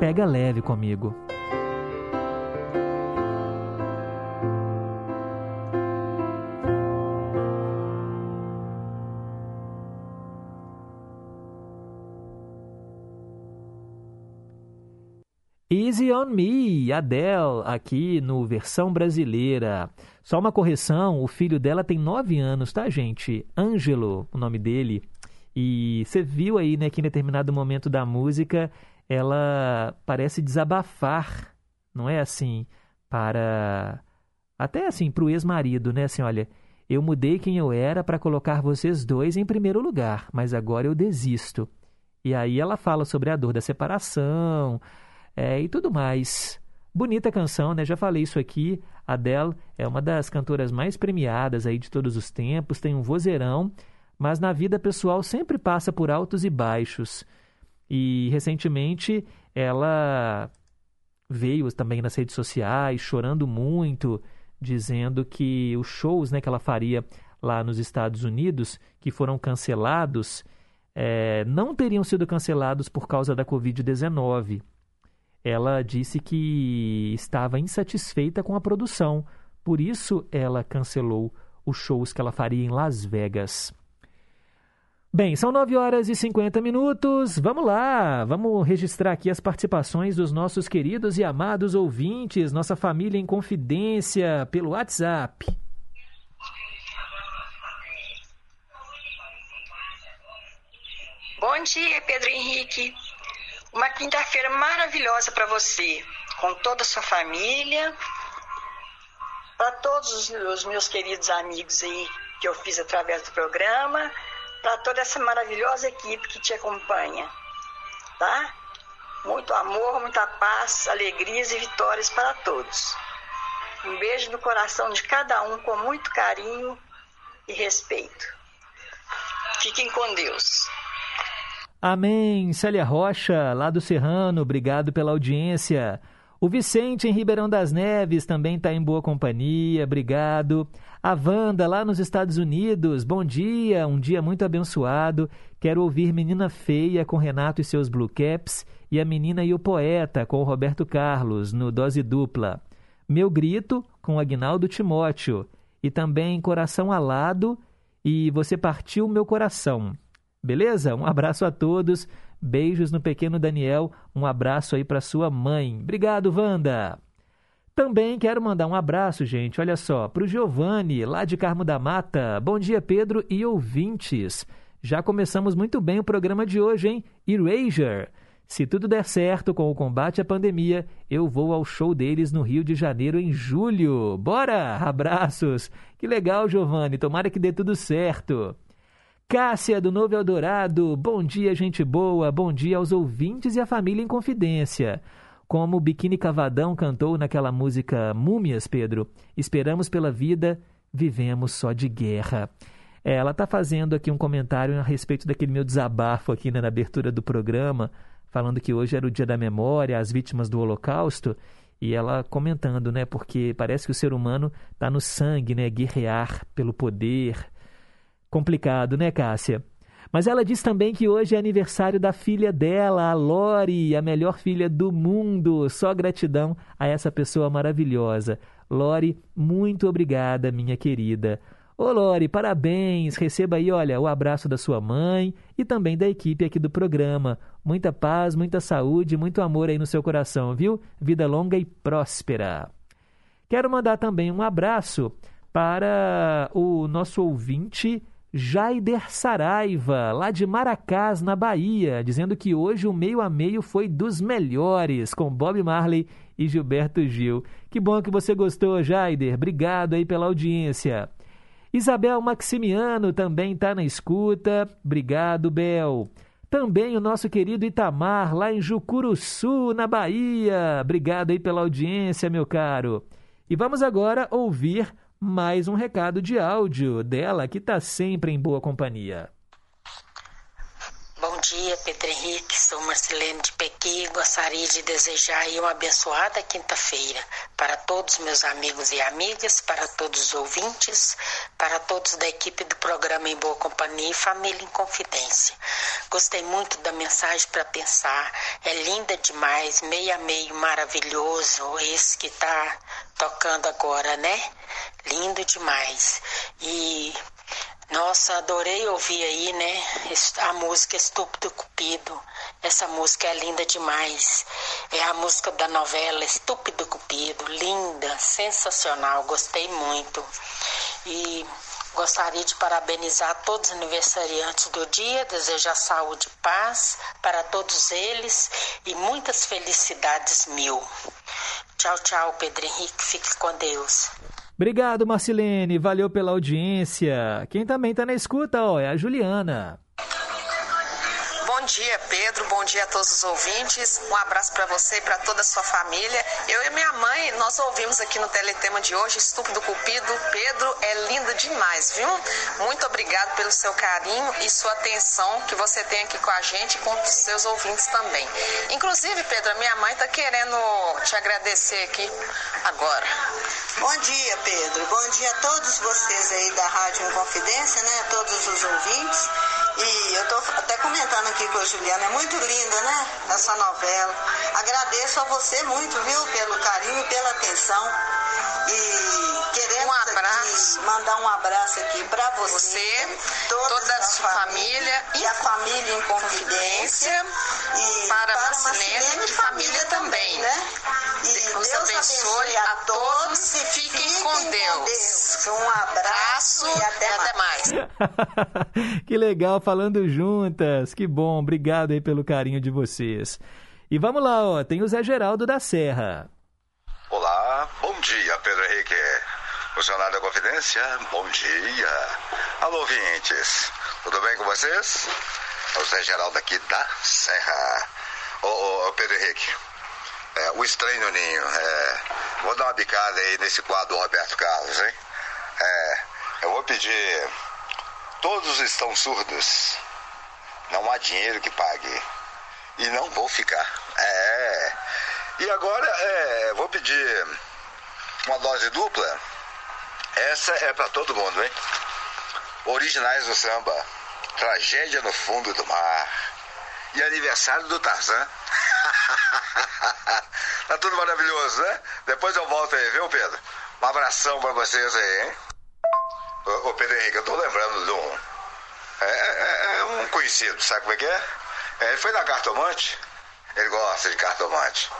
pega leve comigo. On Me, Adele, aqui no versão brasileira. Só uma correção, o filho dela tem nove anos, tá, gente? Ângelo, o nome dele. E você viu aí, né, que em determinado momento da música ela parece desabafar, não é assim, para. Até assim, para o ex-marido, né? Assim, olha, eu mudei quem eu era para colocar vocês dois em primeiro lugar, mas agora eu desisto. E aí ela fala sobre a dor da separação é, e tudo mais. Bonita canção, né? Já falei isso aqui. Adele é uma das cantoras mais premiadas aí de todos os tempos, tem um vozeirão, mas na vida pessoal sempre passa por altos e baixos. E recentemente ela veio também nas redes sociais chorando muito, dizendo que os shows né, que ela faria lá nos Estados Unidos, que foram cancelados, é, não teriam sido cancelados por causa da Covid-19. Ela disse que estava insatisfeita com a produção, por isso ela cancelou os shows que ela faria em Las Vegas. Bem, são 9 horas e 50 minutos. Vamos lá, vamos registrar aqui as participações dos nossos queridos e amados ouvintes, nossa família em confidência pelo WhatsApp. Bom dia, Pedro Henrique. Uma quinta-feira maravilhosa para você, com toda a sua família, para todos os meus queridos amigos aí que eu fiz através do programa, para toda essa maravilhosa equipe que te acompanha, tá? Muito amor, muita paz, alegrias e vitórias para todos. Um beijo no coração de cada um com muito carinho e respeito. Fiquem com Deus. Amém. Célia Rocha, lá do Serrano, obrigado pela audiência. O Vicente, em Ribeirão das Neves, também está em boa companhia, obrigado. A Wanda, lá nos Estados Unidos, bom dia, um dia muito abençoado. Quero ouvir Menina Feia com Renato e seus Blue Caps e A Menina e o Poeta com o Roberto Carlos, no Dose Dupla. Meu Grito com Agnaldo Timóteo e também Coração Alado e Você Partiu Meu Coração. Beleza? Um abraço a todos. Beijos no pequeno Daniel. Um abraço aí para sua mãe. Obrigado, Wanda. Também quero mandar um abraço, gente, olha só, para o Giovanni, lá de Carmo da Mata. Bom dia, Pedro e ouvintes. Já começamos muito bem o programa de hoje, hein? Erasure. Se tudo der certo com o combate à pandemia, eu vou ao show deles no Rio de Janeiro em julho. Bora! Abraços! Que legal, Giovanni. Tomara que dê tudo certo. Cássia do Novo Eldorado, bom dia, gente boa, bom dia aos ouvintes e à família em confidência. Como o Biquíni Cavadão cantou naquela música Múmias, Pedro, esperamos pela vida, vivemos só de guerra. É, ela está fazendo aqui um comentário a respeito daquele meu desabafo aqui né, na abertura do programa, falando que hoje era o dia da memória às vítimas do Holocausto, e ela comentando, né, porque parece que o ser humano está no sangue, né, guerrear pelo poder, Complicado, né, Cássia? Mas ela diz também que hoje é aniversário da filha dela, a Lori, a melhor filha do mundo. Só gratidão a essa pessoa maravilhosa. Lori, muito obrigada, minha querida. Ô Lori, parabéns! Receba aí, olha, o abraço da sua mãe e também da equipe aqui do programa. Muita paz, muita saúde, muito amor aí no seu coração, viu? Vida longa e próspera. Quero mandar também um abraço para o nosso ouvinte Jaider Saraiva, lá de Maracás, na Bahia, dizendo que hoje o meio a meio foi dos melhores, com Bob Marley e Gilberto Gil. Que bom que você gostou, Jaider. Obrigado aí pela audiência. Isabel Maximiano também está na escuta. Obrigado, Bel. Também o nosso querido Itamar, lá em Jucuruçu, na Bahia. Obrigado aí pela audiência, meu caro. E vamos agora ouvir mais um recado de áudio dela que está sempre em boa companhia. Bom dia, Pedro Henrique. Sou Marcelene de Pequi. Gostaria de desejar uma abençoada quinta-feira para todos meus amigos e amigas, para todos os ouvintes, para todos da equipe do programa Em Boa Companhia e Família em Confidência. Gostei muito da mensagem para pensar. É linda demais, meio a meio maravilhoso, esse que está tocando agora, né? Lindo demais. E nossa, adorei ouvir aí, né? A música Estúpido Cupido. Essa música é linda demais. É a música da novela Estúpido Cupido. Linda, sensacional. Gostei muito. E gostaria de parabenizar todos os aniversariantes do dia, desejar saúde e paz para todos eles e muitas felicidades mil. Tchau, tchau, Pedro Henrique. Fique com Deus. Obrigado, Marcilene. Valeu pela audiência. Quem também está na escuta ó, é a Juliana. Dia, Pedro. Bom dia a todos os ouvintes. Um abraço para você e para toda a sua família. Eu e minha mãe, nós ouvimos aqui no teletema de hoje, Estúpido Cupido. Pedro é lindo demais, viu? Muito obrigado pelo seu carinho e sua atenção que você tem aqui com a gente e com os seus ouvintes também. Inclusive, Pedro, a minha mãe está querendo te agradecer aqui agora. Bom dia, Pedro. Bom dia a todos vocês aí da Rádio Inconfidência, né? A todos os ouvintes. E eu tô até comentando aqui com Juliana, é muito linda, né? Essa novela. Agradeço a você muito, viu, pelo carinho, pela atenção. E queremos Um abraço. mandar um abraço aqui para você, Você, toda, toda a sua família e a família em confidência e para para Marcelene e família também. né? E Deus Deus abençoe a todos e fiquem com Deus. Um abraço e até mais. que legal, falando juntas. Que bom, obrigado aí pelo carinho de vocês. E vamos lá, ó, tem o Zé Geraldo da Serra. Olá, bom dia, Pedro Henrique. Funcionário da Confidência, bom dia. Alô, ouvintes, tudo bem com vocês? É o Zé Geraldo aqui da Serra. Ô, ô, ô, Pedro Henrique, é, o estranho ninho. É, vou dar uma bicada aí nesse quadro do Roberto Carlos, hein? É, eu vou pedir. Todos estão surdos. Não há dinheiro que pague. E não vou ficar. É. E agora, é, vou pedir uma dose dupla. Essa é para todo mundo, hein? Originais do samba. Tragédia no fundo do mar. E aniversário do Tarzan. tá tudo maravilhoso, né? Depois eu volto aí, viu, Pedro? Um abração pra vocês aí, hein? Ô, Pedro Henrique, eu tô lembrando de um. É, é- é um conhecido, sabe como é que é? É, Ele foi na cartomante. Ele gosta de cartomante.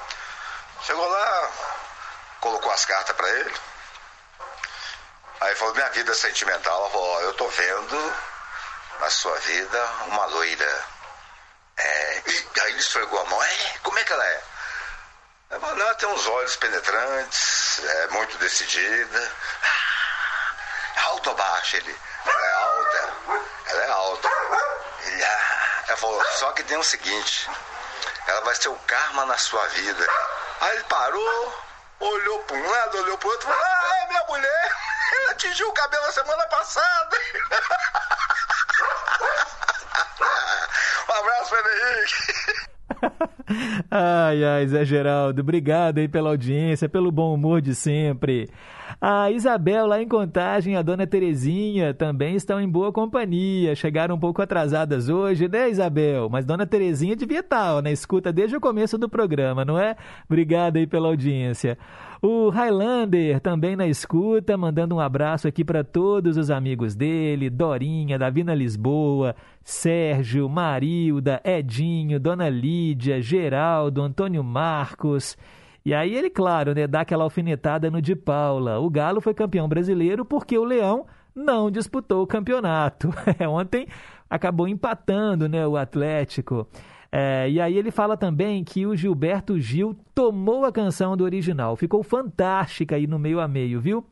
Chegou lá, colocou as cartas pra ele. Aí falou, minha vida sentimental. Ela falou, ó, eu tô vendo na sua vida uma loira. É, e aí ele esfregou a mão. É, como é que ela é? Ela falou, não, ela tem uns olhos penetrantes, é muito decidida. Ah, alto ou baixo? Ele, ela é alta. Ela é alta. Ele, ah, ela falou, só que tem o seguinte, ela vai ser o karma na sua vida. Aí ele parou, olhou para um lado, olhou para o outro, falou, ah, é minha mulher. Ela atingiu o cabelo a semana passada. um abraço, Henrique. Ai, ai, Zé Geraldo, obrigado aí pela audiência, pelo bom humor de sempre. A Isabel lá em Contagem, a dona Terezinha também estão em boa companhia. Chegaram um pouco atrasadas hoje, né, Isabel? Mas dona Terezinha devia estar ó, na escuta desde o começo do programa, não é? Obrigado aí pela audiência. O Highlander também na escuta, mandando um abraço aqui para todos os amigos dele, Dorinha, Davina Lisboa, Sérgio, Marilda, Edinho, Dona Lídia, Geraldo, Antônio Marcos. E aí ele, claro, né, dá aquela alfinetada no de Paula. O Galo foi campeão brasileiro porque o Leão não disputou o campeonato. Ontem acabou empatando né, o Atlético. É, e aí ele fala também que o Gilberto Gil tomou a canção do original. Ficou fantástica aí no meio a meio, viu?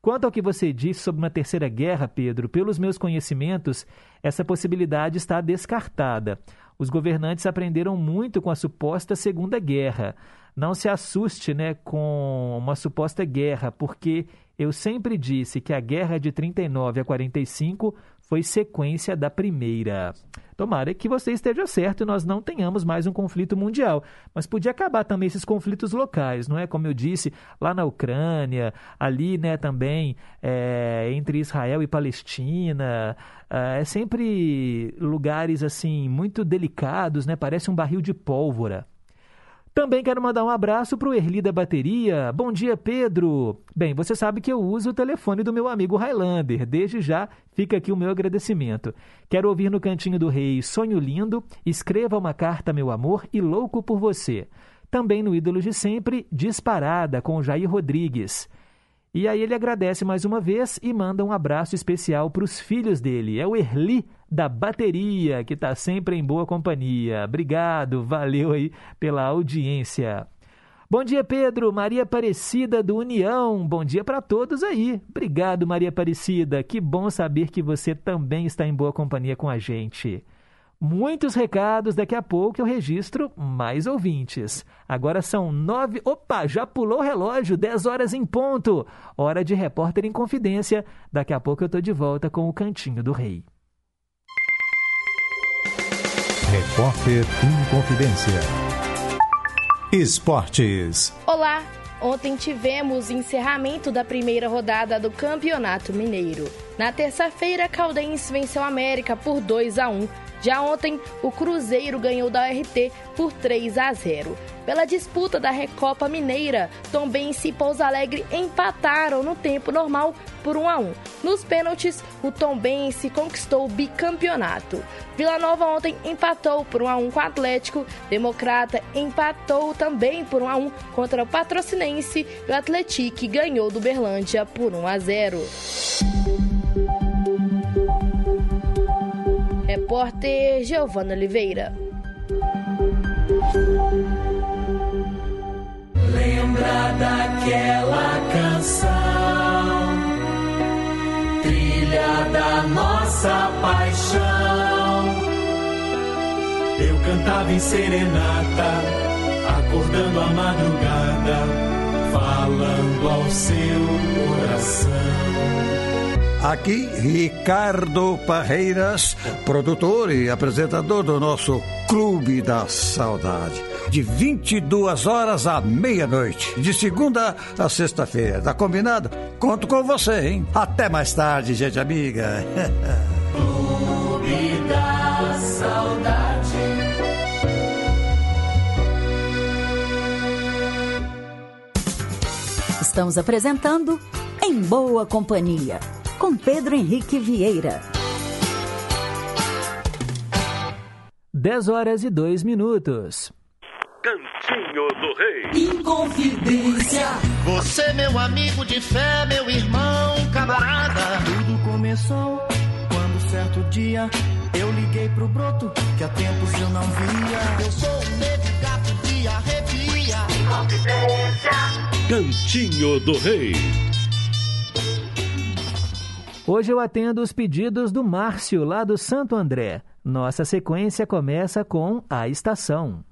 Quanto ao que você disse sobre uma terceira guerra, Pedro, pelos meus conhecimentos, essa possibilidade está descartada. Os governantes aprenderam muito com a suposta Segunda Guerra. Não se assuste né, com uma suposta guerra, porque eu sempre disse que a guerra de 39 a 45 foi sequência da primeira. Tomara que você esteja certo e nós não tenhamos mais um conflito mundial. Mas podia acabar também esses conflitos locais, não é? Como eu disse, lá na Ucrânia, ali né, também é, entre Israel e Palestina. É sempre lugares assim muito delicados, né? Parece um barril de pólvora. Também quero mandar um abraço para o Erli da Bateria. Bom dia, Pedro. Bem, você sabe que eu uso o telefone do meu amigo Highlander. Desde já fica aqui o meu agradecimento. Quero ouvir no Cantinho do Rei Sonho Lindo, Escreva uma carta, meu amor, e Louco por Você. Também no Ídolos de Sempre, Disparada, com Jair Rodrigues. E aí ele agradece mais uma vez e manda um abraço especial para os filhos dele. É o Erli da bateria, que está sempre em boa companhia. Obrigado, valeu aí pela audiência. Bom dia, Pedro. Maria Aparecida do União. Bom dia para todos aí. Obrigado, Maria Aparecida. Que bom saber que você também está em boa companhia com a gente. Muitos recados, daqui a pouco eu registro mais ouvintes. Agora são nove. Opa, já pulou o relógio, 10 horas em ponto. Hora de repórter em confidência. Daqui a pouco eu tô de volta com o Cantinho do Rei. Repórter em Confidência. Esportes. Olá! Ontem tivemos encerramento da primeira rodada do Campeonato Mineiro. Na terça-feira, Caldense venceu a América por 2 a 1. Já ontem, o Cruzeiro ganhou da RT por 3 a 0. Pela disputa da Recopa Mineira, Tombense e Pouso Alegre empataram no tempo normal por 1 a 1. Nos pênaltis, o Tombense conquistou o bicampeonato. Vila Nova ontem empatou por 1 a 1 com o Atlético, Democrata empatou também por 1 a 1 contra o Patrocinense e o Atlético ganhou do Berlândia por 1 a 0. Repórter Giovana Oliveira. Lembra daquela canção, da nossa paixão. Eu cantava em serenata, acordando a madrugada, falando ao seu coração. Aqui, Ricardo Parreiras, produtor e apresentador do nosso Clube da Saudade. De 22 horas à meia-noite, de segunda a sexta-feira. Tá combinado? Conto com você, hein? Até mais tarde, gente amiga. Clube da Saudade. Estamos apresentando Em Boa Companhia, com Pedro Henrique Vieira. 10 horas e 2 minutos. Cantinho do Rei. Inconfidência. Você, meu amigo de fé, meu irmão, camarada. Tudo começou quando certo dia eu liguei pro broto que há tempos eu não via. Eu sou um negro gato de arrepia. Inconfidência. Cantinho do Rei. Hoje eu atendo os pedidos do Márcio, lá do Santo André. Nossa sequência começa com a estação.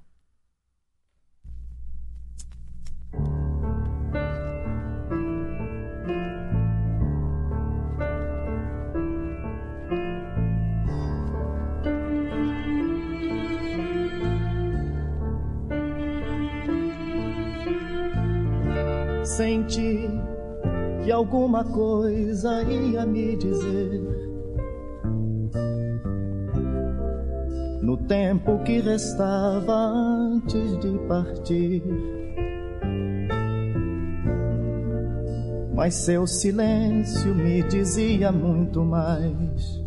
Senti que alguma coisa ia me dizer. No tempo que restava antes de partir. Mas seu silêncio me dizia muito mais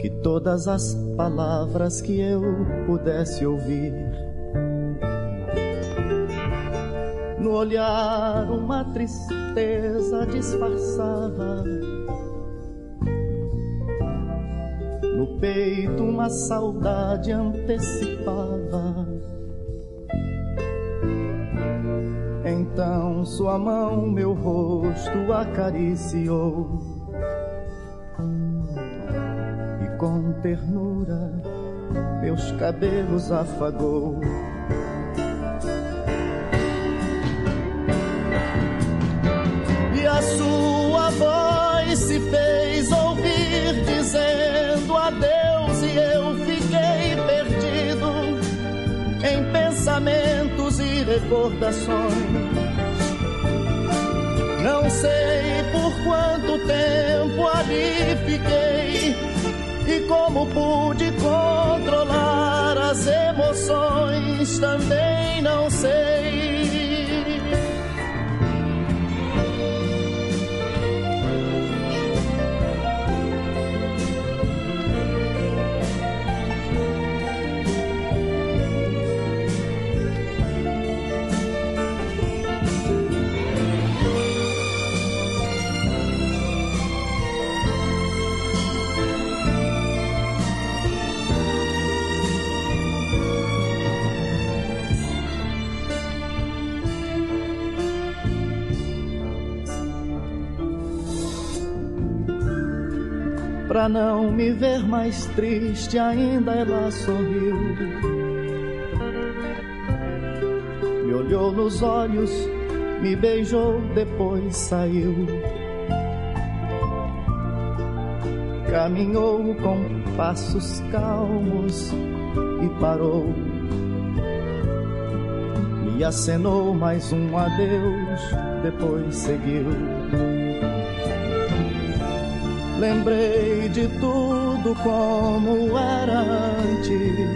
que todas as palavras que eu pudesse ouvir. No olhar uma tristeza disfarçava. No peito uma saudade antecipava. Então sua mão meu rosto acariciou. E com ternura meus cabelos afagou. Se fez ouvir dizendo adeus e eu fiquei perdido em pensamentos e recordações. Não sei por quanto tempo ali fiquei e como pude controlar as emoções, também não sei. Pra não me ver mais triste, ainda ela sorriu. Me olhou nos olhos, me beijou, depois saiu. Caminhou com passos calmos e parou. Me acenou mais um adeus, depois seguiu. Lembrei de tudo como era antes.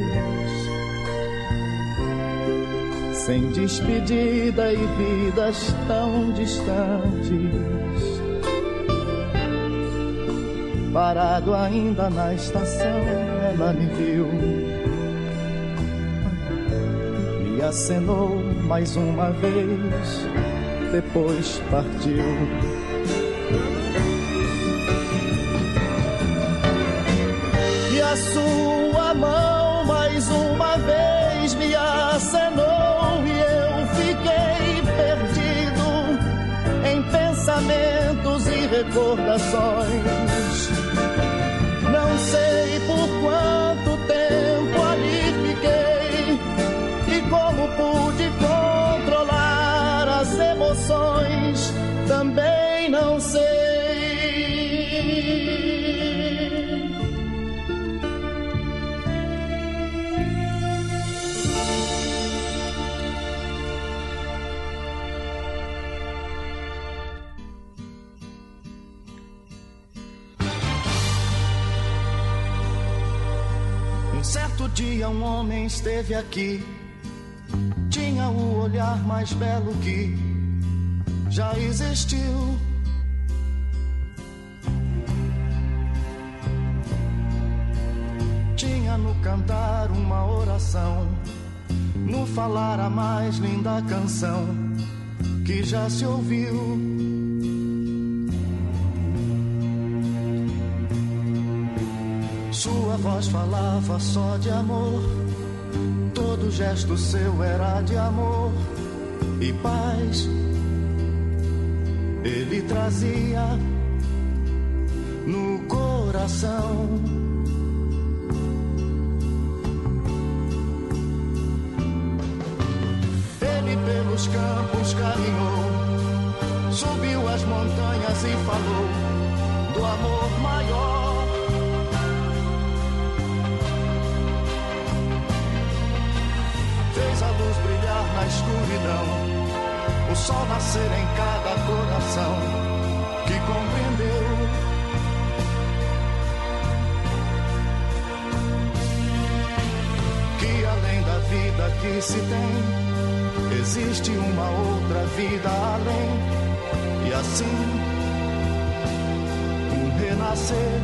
Sem despedida e vidas tão distantes. Parado ainda na estação, ela me viu. Me acenou mais uma vez, depois partiu. Sua mão mais uma vez me acenou e eu fiquei perdido em pensamentos e recordações. Esteve aqui. Tinha o olhar mais belo que já existiu. Tinha no cantar uma oração, no falar a mais linda canção que já se ouviu. Sua voz falava só de amor, todo gesto seu era de amor e paz. Ele trazia no coração. Ele pelos campos caminhou, subiu as montanhas e falou do amor maior. Escuridão, o sol nascer em cada coração que compreendeu. Que além da vida que se tem, existe uma outra vida além, e assim, um renascer.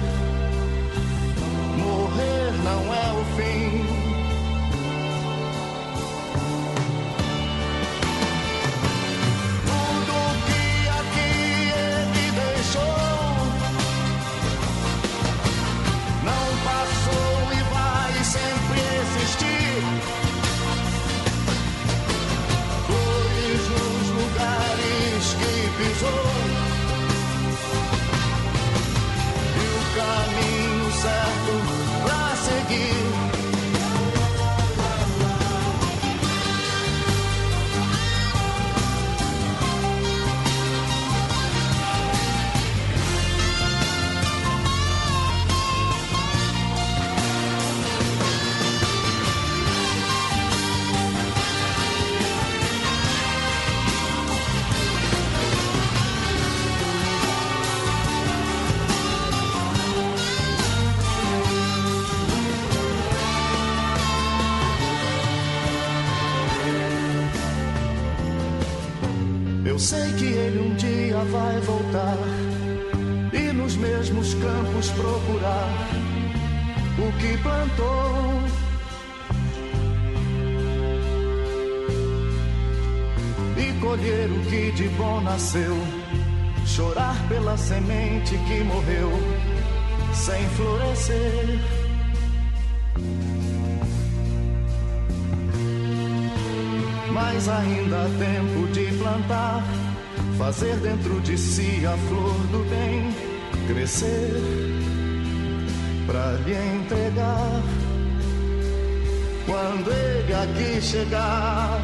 Morrer não é o fim. Que que plantou. E colher o que de bom nasceu, chorar pela semente que morreu sem florescer. mas ainda há tempo de plantar, fazer dentro de si a flor do bem crescer. Pra lhe entregar. Quando ele aqui chegar,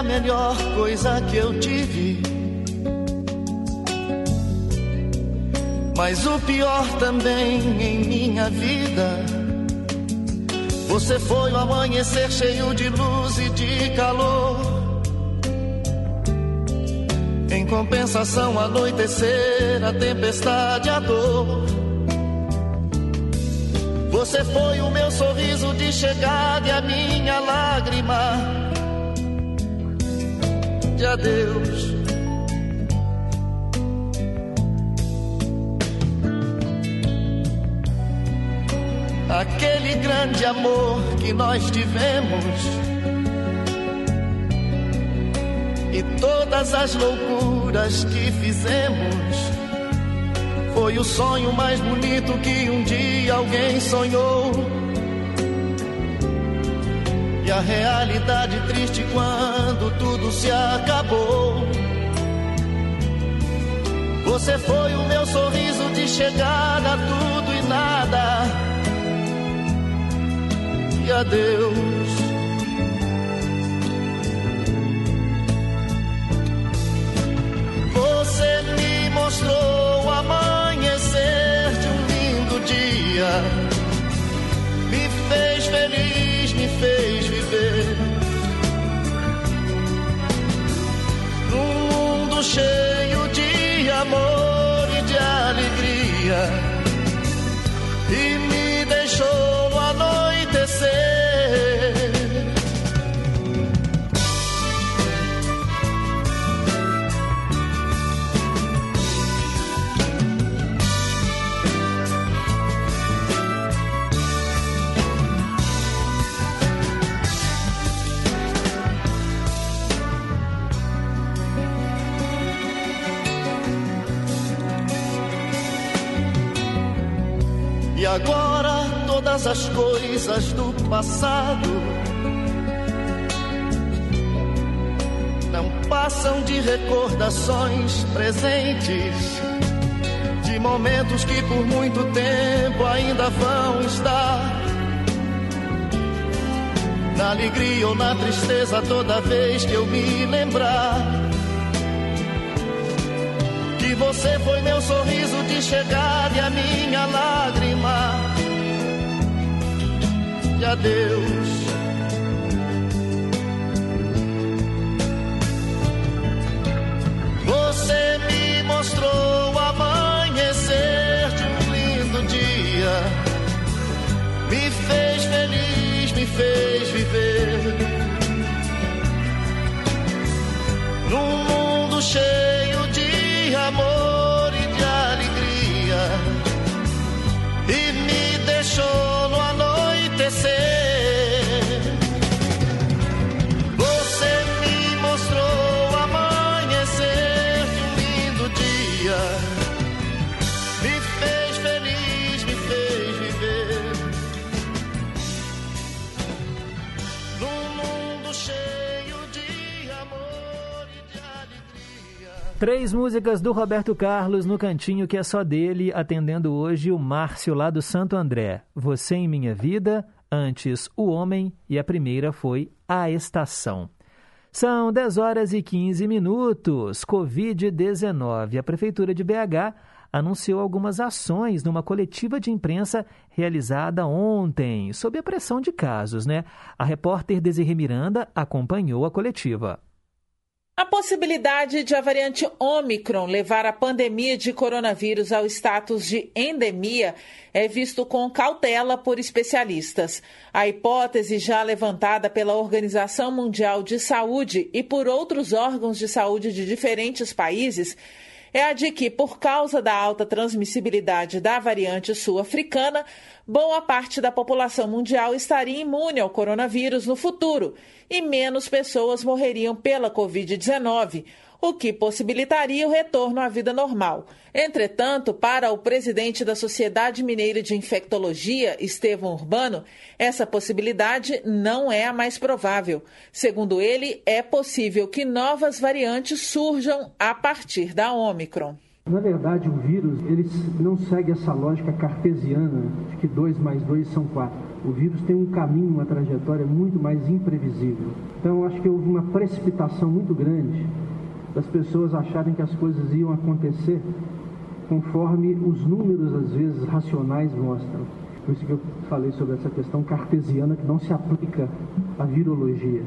a melhor coisa que eu tive. Mas o pior também em minha vida. Você foi o amanhecer cheio de luz e de calor. Em compensação, anoitecer, a tempestade, a dor. Você foi o meu sorriso de chegada e a minha lágrima de adeus. Aquele grande amor que nós tivemos e todas as loucuras que fizemos foi o sonho mais bonito que um dia alguém sonhou. A realidade triste quando tudo se acabou. Você foi o meu sorriso de chegada, tudo e nada. E adeus. Num todas as coisas do passado. Não passam de recordações presentes de momentos que por muito tempo ainda vão estar. Na alegria ou na tristeza toda vez que eu me lembrar que você foi meu sorriso de chegada e a minha lágrima de adeus. Três músicas do Roberto Carlos no cantinho que é só dele, atendendo hoje o Márcio lá do Santo André. Você em Minha Vida, antes O Homem e a primeira foi A Estação. São 10 horas e 15 minutos. Covid-19. A Prefeitura de BH anunciou algumas ações numa coletiva de imprensa realizada ontem, sob a pressão de casos, né? A repórter Desirê Miranda acompanhou a coletiva. A possibilidade de a variante Omicron levar a pandemia de coronavírus ao status de endemia é visto com cautela por especialistas. A hipótese já levantada pela Organização Mundial de Saúde e por outros órgãos de saúde de diferentes países é a de que, por causa da alta transmissibilidade da variante sul-africana, boa parte da população mundial estaria imune ao coronavírus no futuro e menos pessoas morreriam pela Covid-19, o que possibilitaria o retorno à vida normal. Entretanto, para o presidente da Sociedade Mineira de Infectologia, Estevão Urbano, essa possibilidade não é a mais provável. Segundo ele, é possível que novas variantes surjam a partir da Omicron. Na verdade, o vírus ele não segue essa lógica cartesiana de que 2 mais 2 são 4. O vírus tem um caminho, uma trajetória muito mais imprevisível. Então, eu acho que houve uma precipitação muito grande das pessoas acharem que as coisas iam acontecer conforme os números, às vezes, racionais mostram. Por isso que eu falei sobre essa questão cartesiana que não se aplica à virologia.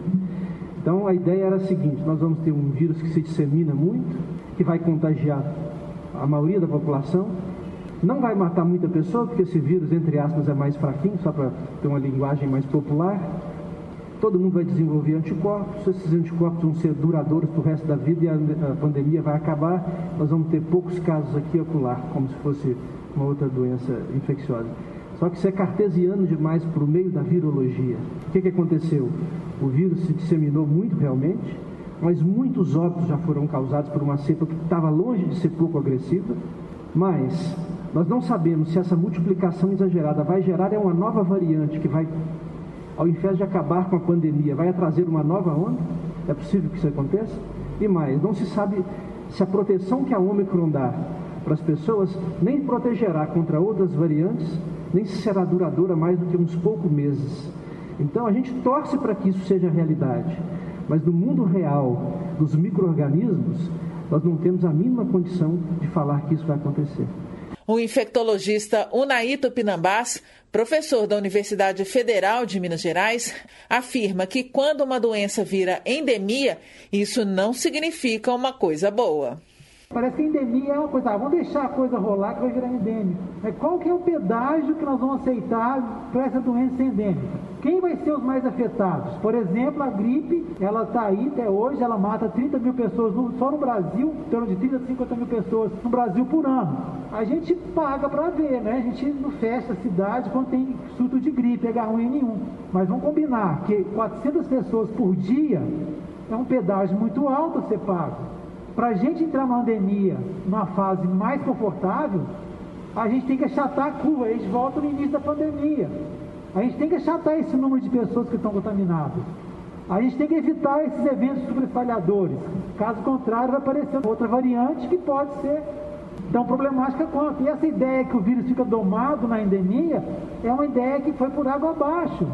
Então, a ideia era a seguinte: nós vamos ter um vírus que se dissemina muito, que vai contagiar a maioria da população, não vai matar muita pessoa, porque esse vírus, entre aspas, é mais fraquinho, só para ter uma linguagem mais popular todo mundo vai desenvolver anticorpos, esses anticorpos vão ser duradouros para o resto da vida e a, pandemia vai acabar, nós vamos ter poucos casos aqui ocular, como se fosse uma outra doença infecciosa. Só que isso é cartesiano demais para o meio da virologia. O que, que aconteceu? O vírus se disseminou muito realmente, mas muitos óbitos já foram causados por uma cepa que estava longe de ser pouco agressiva, mas nós não sabemos se essa multiplicação exagerada vai gerar é uma nova variante que vai ao invés de acabar com a pandemia, vai trazer uma nova onda? É possível que isso aconteça? E mais, não se sabe se a proteção que a Omicron dá para as pessoas nem protegerá contra outras variantes, nem se será duradoura mais do que uns poucos meses. Então a gente torce para que isso seja realidade, mas no mundo real dos micro-organismos, nós não temos a mínima condição de falar que isso vai acontecer. O infectologista Unaito Pinambás, professor da Universidade Federal de Minas Gerais, afirma que quando uma doença vira endemia, isso não significa uma coisa boa. Parece que endemia é uma coisa, ah, vamos deixar a coisa rolar que vai virar endêmico. Mas qual que é o pedágio que nós vamos aceitar para essa doença endêmica? Quem vai ser os mais afetados? Por exemplo, a gripe, ela está aí até hoje, ela mata 30 mil pessoas no, só no Brasil, em torno de 30 a 50 mil pessoas no Brasil por ano. A gente paga para ver, né? A gente não fecha a cidade quando tem surto de gripe, H1N1. Mas vamos combinar que 400 pessoas por dia é um pedágio muito alto a ser pago. Para a gente entrar na pandemia numa fase mais confortável, a gente tem que achatar a curva, a gente volta no início da pandemia. A gente tem que achatar esse número de pessoas que estão contaminadas. A gente tem que evitar esses eventos superespalhadores. Caso contrário, vai aparecer outra variante que pode ser tão problemática quanto. E essa ideia que o vírus fica domado na endemia é uma ideia que foi por água abaixo.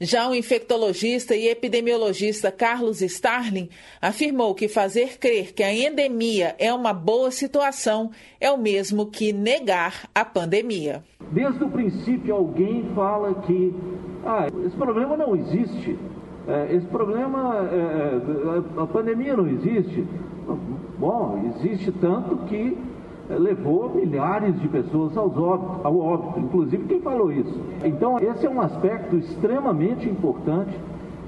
Já o infectologista e epidemiologista Carlos Starling afirmou que fazer crer que a endemia é uma boa situação é o mesmo que negar a pandemia. Desde o princípio, alguém fala que ah, esse problema não existe. É, esse problema, é, é a pandemia não existe. Bom, existe tanto que levou milhares de pessoas aos óbito, ao óbito, inclusive quem falou isso. Então, esse é um aspecto extremamente importante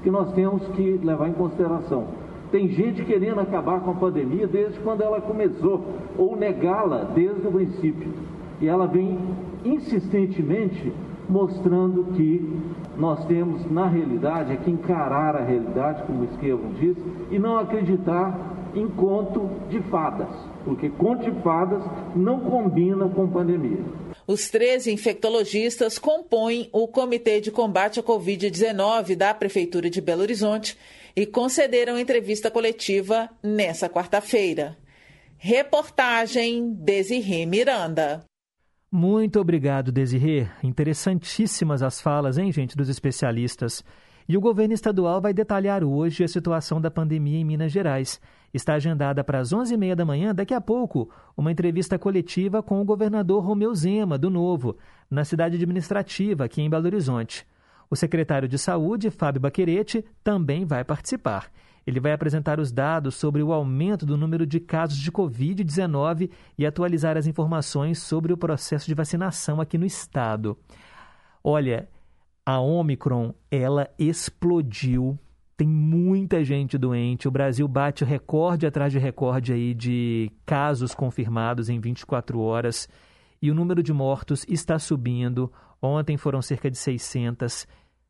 que nós temos que levar em consideração. Tem gente querendo acabar com a pandemia desde quando ela começou, ou negá-la desde o princípio. E ela vem insistentemente mostrando que nós temos, na realidade, é que encarar a realidade, como o Esquerdo disse, e não acreditar em conto de fadas porque contifadas não combina com pandemia. Os 13 infectologistas compõem o Comitê de Combate à Covid-19 da Prefeitura de Belo Horizonte e concederam entrevista coletiva nessa quarta-feira. Reportagem Desirê Miranda. Muito obrigado, Desirê. Interessantíssimas as falas, hein, gente, dos especialistas. E o governo estadual vai detalhar hoje a situação da pandemia em Minas Gerais. Está agendada para as 11h30 da manhã, daqui a pouco, uma entrevista coletiva com o governador Romeu Zema, do Novo, na cidade administrativa, aqui em Belo Horizonte. O secretário de Saúde, Fábio Baquerete, também vai participar. Ele vai apresentar os dados sobre o aumento do número de casos de Covid-19 e atualizar as informações sobre o processo de vacinação aqui no estado. Olha, a Omicron, ela explodiu. Tem muita gente doente. O Brasil bate recorde atrás de recorde aí de casos confirmados em 24 horas. E o número de mortos está subindo. Ontem foram cerca de 600.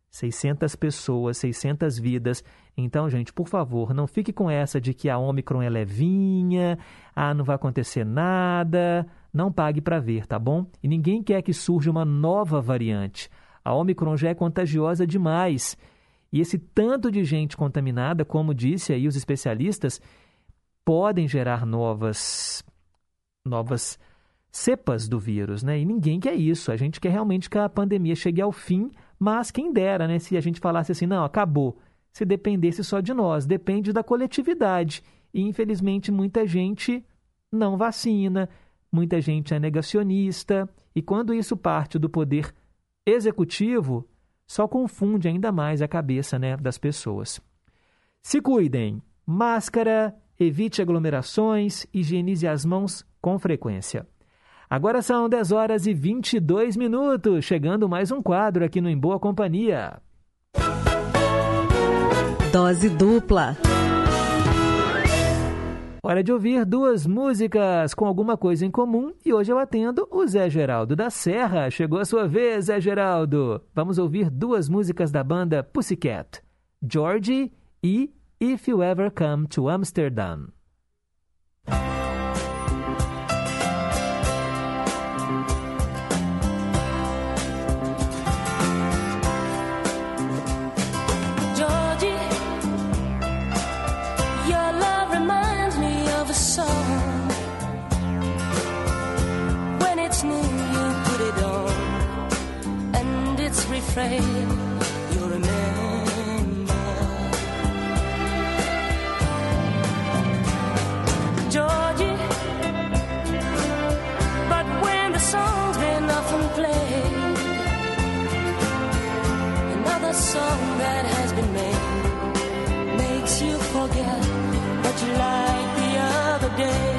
600 pessoas, 600 vidas. Então, gente, por favor, não fique com essa de que a Omicron é levinha, ah, não vai acontecer nada. Não pague para ver, tá bom? E ninguém quer que surja uma nova variante. A Omicron já é contagiosa demais. E esse tanto de gente contaminada, como disse aí os especialistas, podem gerar novas novas cepas do vírus, né? E ninguém quer isso. A gente quer realmente que a pandemia chegue ao fim mas quem dera, né, se a gente falasse assim, não, acabou. Se dependesse só de nós, depende da coletividade. E infelizmente muita gente não vacina, muita gente é negacionista, e quando isso parte do poder executivo, só confunde ainda mais a cabeça, né, das pessoas. Se cuidem. Máscara, evite aglomerações, higienize as mãos com frequência. Agora são 10 horas e 22 minutos, chegando mais um quadro aqui no Em Boa Companhia. Dose dupla. Hora de ouvir duas músicas com alguma coisa em comum e hoje eu atendo o Zé Geraldo da Serra. Chegou a sua vez, Zé Geraldo. Vamos ouvir duas músicas da banda Pussycat, Georgie e If You Ever Come to Amsterdam. Its refrain you remember. Georgie, but when the song's been often played, another song that has been made makes you forget what you liked the other day.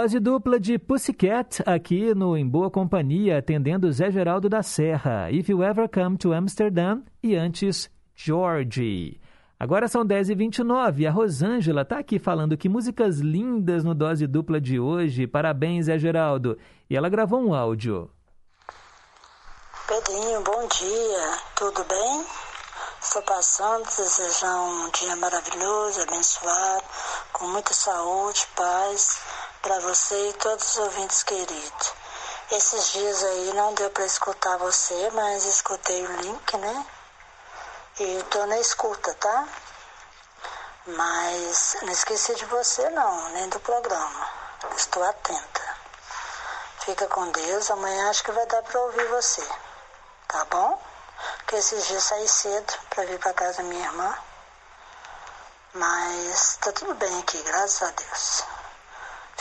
Dose dupla de Pussycat aqui no Em Boa Companhia, atendendo Zé Geraldo da Serra, If You Ever Come to Amsterdam e antes Georgie. Agora são 10h29 e a Rosângela está aqui falando que músicas lindas no Dose Dupla de hoje. Parabéns, Zé Geraldo. E ela gravou um áudio. Pedrinho, bom dia. Tudo bem? Estou passando, desejando um dia maravilhoso, abençoado, com muita saúde, paz para você e todos os ouvintes queridos. Esses dias aí não deu para escutar você, mas escutei o link, né? E estou na escuta, tá? Mas não esqueci de você não, nem do programa. Estou atenta. Fica com Deus, amanhã acho que vai dar para ouvir você. Tá bom? Porque esses dias saí cedo para vir para casa da minha irmã. Mas tá tudo bem aqui, graças a Deus.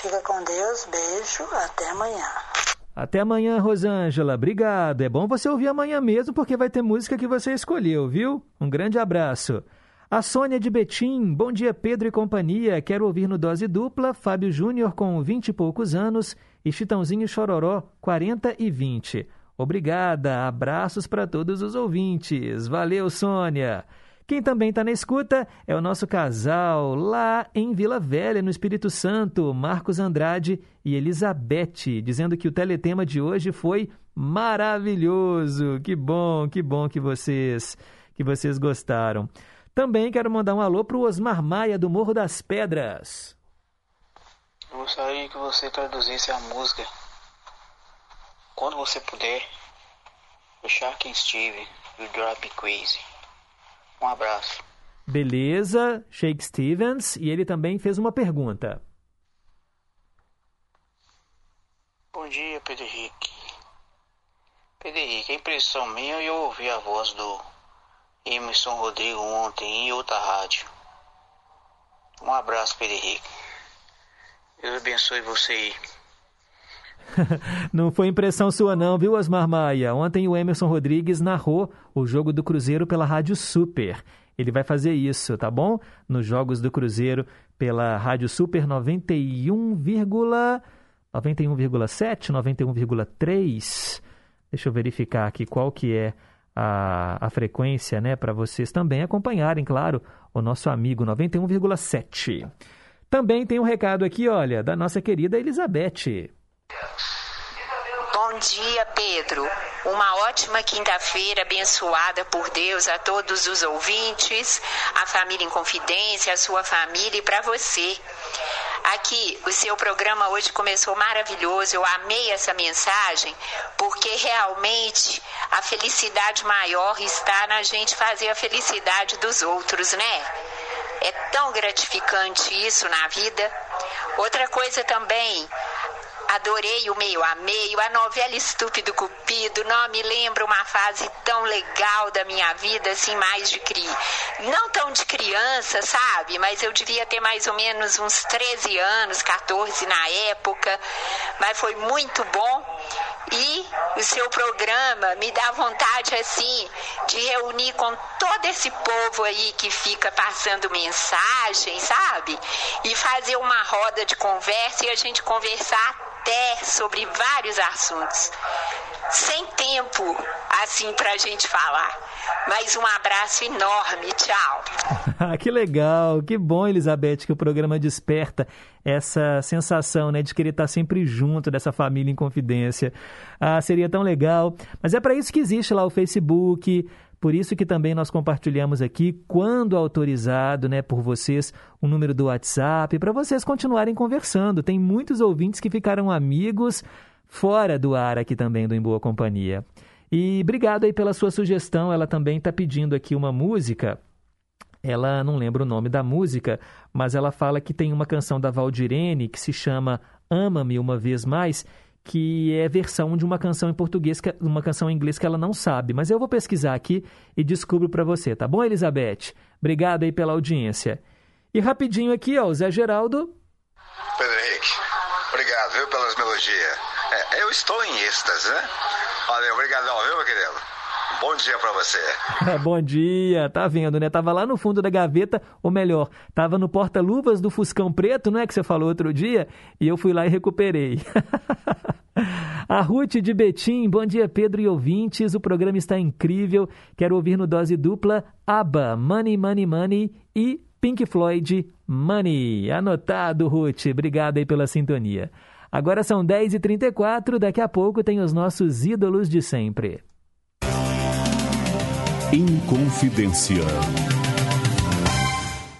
Fica com Deus, beijo, até amanhã. Até amanhã, Rosângela. Obrigado. É bom você ouvir amanhã mesmo, porque vai ter música que você escolheu, viu? Um grande abraço. A Sônia de Betim, bom dia Pedro e companhia. Quero ouvir no Dose Dupla Fábio Júnior com 20 e poucos anos e Chitãozinho Chororó, 40 e 20. Obrigada, abraços para todos os ouvintes. Valeu, Sônia. Quem também está na escuta é o nosso casal lá em Vila Velha, no Espírito Santo, Marcos Andrade e Elizabeth, dizendo que o teletema de hoje foi maravilhoso. Que bom, que bom que vocês que vocês gostaram. Também quero mandar um alô para o Osmar Maia do Morro das Pedras. Gostaria que você traduzisse a música quando você puder. O Shark Steve, You Drop Crazy. Um abraço. Beleza, Shake Stevens, e ele também fez uma pergunta. Bom dia, Pedro Henrique. Pedro Henrique, a impressão minha eu ouvi a voz do Emerson Rodrigo ontem em outra rádio. Um abraço, Pedro Henrique. Deus abençoe você aí. não foi impressão sua não, viu, Osmar Maia? Ontem o Emerson Rodrigues narrou o jogo do Cruzeiro pela Rádio Super. Ele vai fazer isso, tá bom? Nos jogos do Cruzeiro pela Rádio Super 91, 91,7, 91,3. Deixa eu verificar aqui qual que é a, a frequência, né, para vocês também acompanharem, claro, o nosso amigo 91,7. Também tem um recado aqui, olha, da nossa querida Elizabeth. Bom dia, Pedro. Uma ótima quinta-feira abençoada por Deus a todos os ouvintes, a família em confidência, a sua família e para você. Aqui, o seu programa hoje começou maravilhoso. Eu amei essa mensagem, porque realmente a felicidade maior está na gente fazer a felicidade dos outros, né? É tão gratificante isso na vida. Outra coisa também, Adorei o meio a meio, a novela Estúpido Cupido, não me lembra uma fase tão legal da minha vida, assim, mais de cri... Não tão de criança, sabe? Mas eu devia ter mais ou menos uns 13 anos, 14 na época. Mas foi muito bom. E o seu programa me dá vontade, assim, de reunir com todo esse povo aí que fica passando mensagem, sabe? E fazer uma roda de conversa e a gente conversar até sobre vários assuntos. Sem tempo, assim, para a gente falar. Mas um abraço enorme. Tchau. que legal, que bom, Elizabeth, que o programa desperta essa sensação né, de querer estar sempre junto dessa família em confidência. Ah, seria tão legal. Mas é para isso que existe lá o Facebook, por isso que também nós compartilhamos aqui, quando autorizado, né, por vocês, o número do WhatsApp para vocês continuarem conversando. Tem muitos ouvintes que ficaram amigos fora do ar aqui também do Em Boa Companhia. E obrigado aí pela sua sugestão. Ela também está pedindo aqui uma música. Ela não lembra o nome da música, mas ela fala que tem uma canção da Valdirene que se chama Ama-me uma vez mais que é versão de uma canção em português, uma canção em inglês que ela não sabe. Mas eu vou pesquisar aqui e descubro para você, tá bom, Elizabeth? Obrigado aí pela audiência. E rapidinho aqui, ó, o Zé Geraldo. Pedro Henrique, obrigado, viu, pelas melodias. É, eu estou em êxtase, né? Valeu, obrigadão, viu, meu querido? Bom dia para você. Bom dia, tá vendo, né? Tava lá no fundo da gaveta, ou melhor, tava no porta-luvas do Fuscão Preto, não é que você falou outro dia? E eu fui lá e recuperei. A Ruth de Betim, bom dia Pedro e ouvintes, o programa está incrível, quero ouvir no dose dupla ABBA, Money, Money, Money e Pink Floyd, Money. Anotado, Ruth, obrigado aí pela sintonia. Agora são 10h34, daqui a pouco tem os nossos ídolos de sempre. Inconfidência.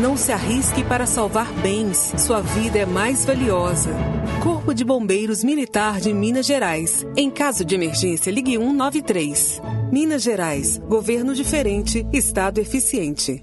Não se arrisque para salvar bens. Sua vida é mais valiosa. Corpo de Bombeiros Militar de Minas Gerais. Em caso de emergência, ligue 193. Minas Gerais. Governo diferente, Estado eficiente.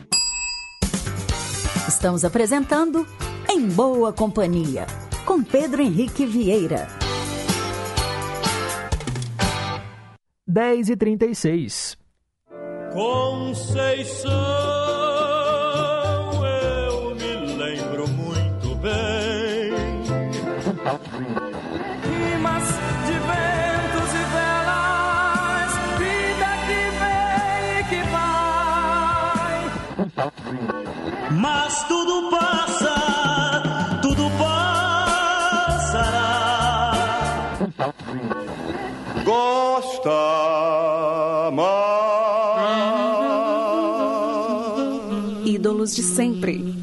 Estamos apresentando Em Boa Companhia, com Pedro Henrique Vieira. 10 e 36 Conceição, eu me lembro muito bem. Rimas de ventos e velas, vida que vem e que vai. Mas tudo passa, tudo passará. Gosta Ídolos de sempre.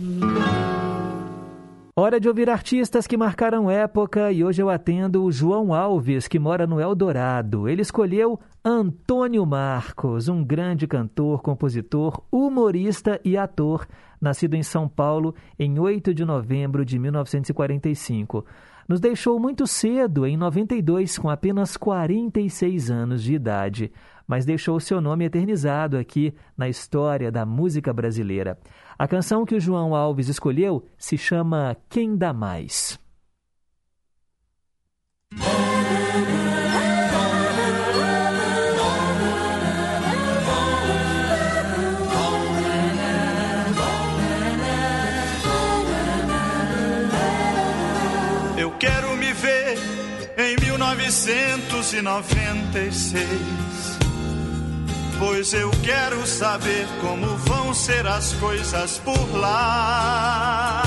Hora de ouvir artistas que marcaram época e hoje eu atendo o João Alves, que mora no Eldorado. Ele escolheu Antônio Marcos, um grande cantor, compositor, humorista e ator, nascido em São Paulo em 8 de novembro de 1945. Nos deixou muito cedo, em 92, com apenas 46 anos de idade, mas deixou seu nome eternizado aqui na história da música brasileira. A canção que o João Alves escolheu se chama Quem Dá Mais. 1996. Pois eu quero saber como vão ser as coisas por lá.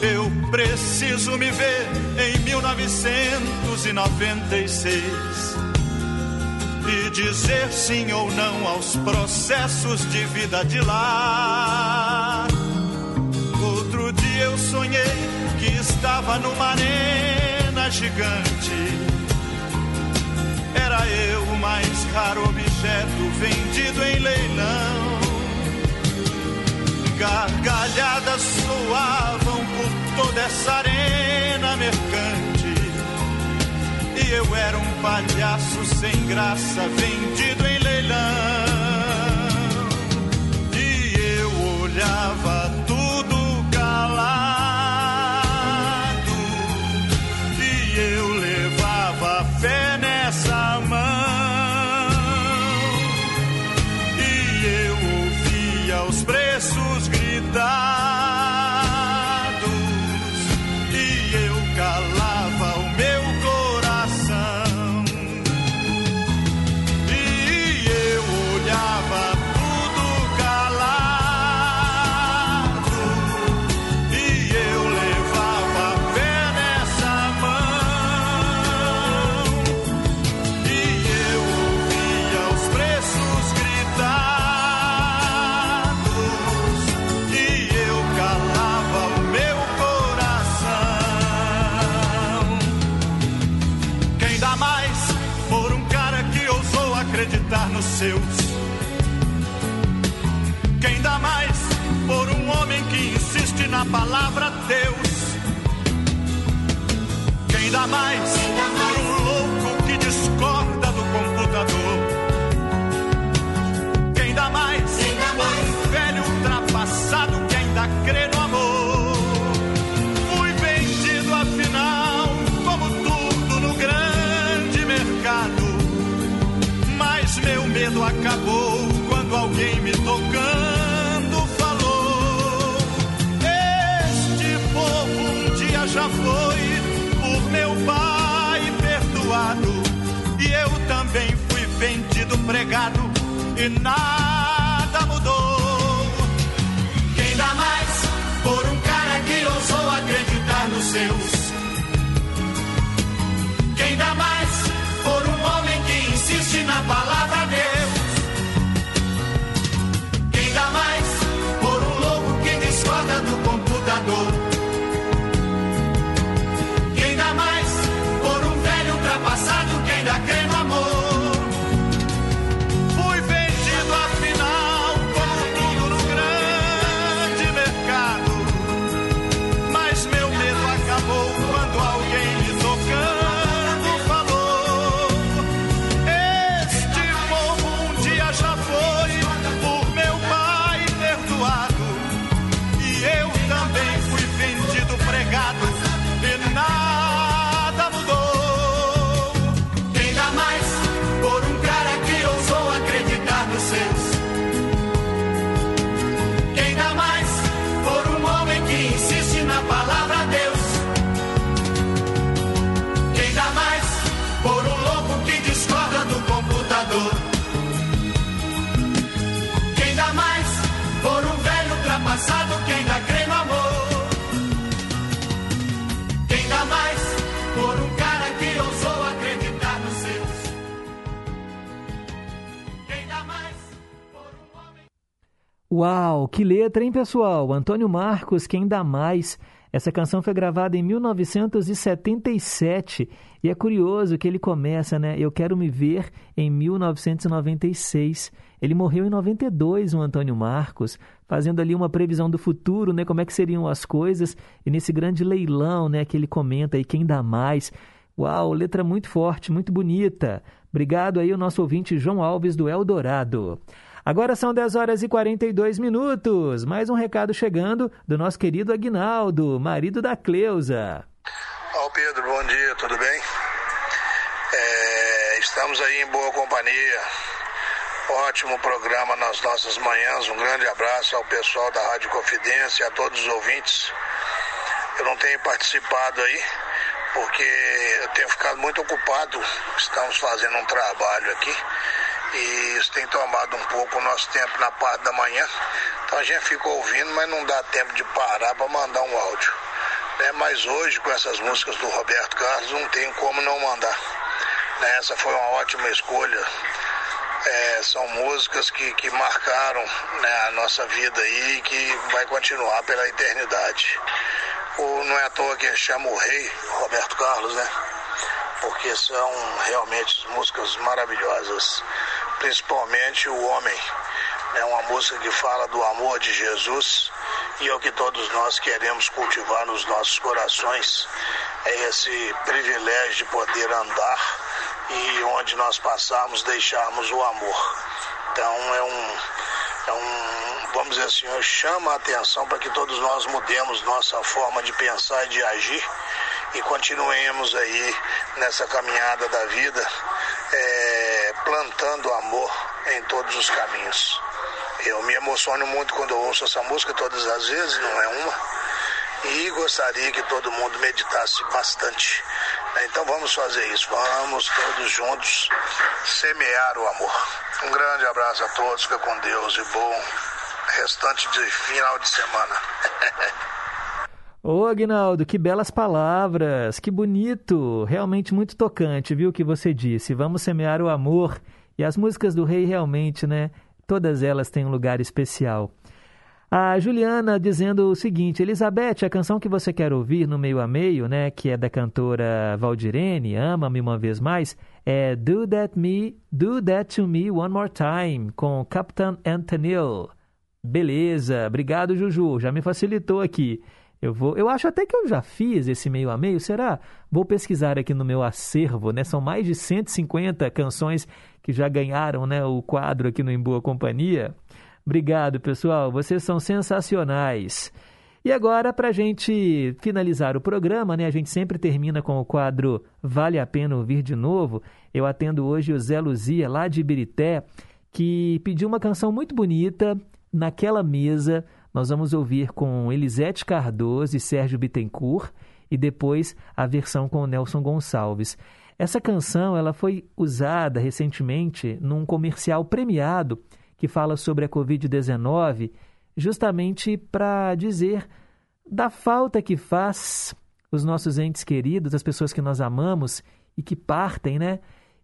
Eu preciso me ver em 1996 e dizer sim ou não aos processos de vida de lá. Outro dia eu sonhei que estava numa arena gigante. Era eu o mais raro objeto vendido em leilão. Gargalhadas soavam por toda essa arena mercante. E eu era um palhaço sem graça vendido em leilão. E eu olhava dar. Na palavra Deus? Quem dá mais por um louco e nada mudou. Quem dá mais por um cara que ousou acreditar nos seus? Uau, que letra, hein, pessoal? Antônio Marcos, quem dá mais? Essa canção foi gravada em 1977 e é curioso que ele começa, né? Eu quero me ver em 1996. Ele morreu em 92, o Antônio Marcos, fazendo ali uma previsão do futuro, né? Como é que seriam as coisas e nesse grande leilão, né? Que ele comenta aí quem dá mais. Uau, letra muito forte, muito bonita. Obrigado aí o nosso ouvinte João Alves do Eldorado. Agora são 10 horas e 42 minutos. Mais um recado chegando do nosso querido Aguinaldo, marido da Cleusa. Ó Pedro, bom dia, tudo bem? É, estamos aí em boa companhia. Ótimo programa nas nossas manhãs. Um grande abraço ao pessoal da Rádio Confidência a todos os ouvintes. Eu não tenho participado aí porque eu tenho ficado muito ocupado. Estamos fazendo um trabalho aqui e isso tem tomado um pouco o nosso tempo na parte da manhã. Então a gente fica ouvindo, mas não dá tempo de parar para mandar um áudio. Né? Mas hoje, com essas músicas do Roberto Carlos, não tem como não mandar. Né? Essa foi uma ótima escolha. É, são músicas que, que marcaram né, a nossa vida e que vai continuar pela eternidade. O, não é à toa que chama o rei Roberto Carlos, né? Porque são realmente músicas maravilhosas, principalmente o Homem. É uma música que fala do amor de Jesus e é o que todos nós queremos cultivar nos nossos corações. É esse privilégio de poder andar e onde nós passarmos deixarmos o amor. Então é um, é um vamos dizer assim, chama a atenção para que todos nós mudemos nossa forma de pensar e de agir e continuemos aí nessa caminhada da vida, é, plantando amor em todos os caminhos. Eu me emociono muito quando ouço essa música, todas as vezes, não é uma, e gostaria que todo mundo meditasse bastante. Então vamos fazer isso, vamos todos juntos semear o amor. Um grande abraço a todos, fica com Deus e bom restante de final de semana. Ô Agnaldo, que belas palavras, que bonito, realmente muito tocante, viu o que você disse. Vamos semear o amor e as músicas do rei realmente, né? Todas elas têm um lugar especial. A Juliana dizendo o seguinte: Elizabeth, a canção que você quer ouvir no meio a meio, né, que é da cantora Valdirene, Ama-me uma vez mais, é Do That Me, Do That to Me One More Time, com Captain Antonil. Beleza, obrigado Juju, já me facilitou aqui. Eu vou, eu acho até que eu já fiz esse meio a meio, será? Vou pesquisar aqui no meu acervo, né? São mais de 150 canções que já ganharam, né, o quadro aqui no Em Boa Companhia. Obrigado, pessoal. Vocês são sensacionais. E agora, para a gente finalizar o programa, né? A gente sempre termina com o quadro Vale a Pena Ouvir de Novo. Eu atendo hoje o Zé Luzia, lá de Ibirité, que pediu uma canção muito bonita, Naquela Mesa. Nós vamos ouvir com Elisete Cardoso e Sérgio Bittencourt e depois a versão com Nelson Gonçalves. Essa canção ela foi usada recentemente num comercial premiado que fala sobre a Covid-19, justamente para dizer da falta que faz os nossos entes queridos, as pessoas que nós amamos e que partem, né?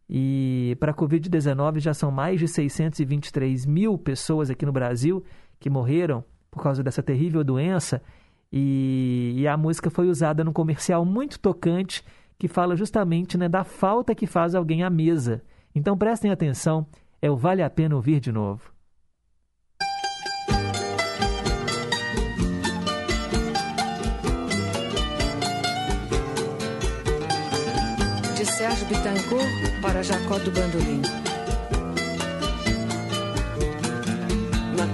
E para a Covid-19 já são mais de 623 mil pessoas aqui no Brasil que morreram por causa dessa terrível doença. E, e a música foi usada num comercial muito tocante que fala justamente né, da falta que faz alguém à mesa. Então prestem atenção é o Vale a Pena Ouvir de Novo. De Sérgio Bittencourt para Jacó do Bandolim.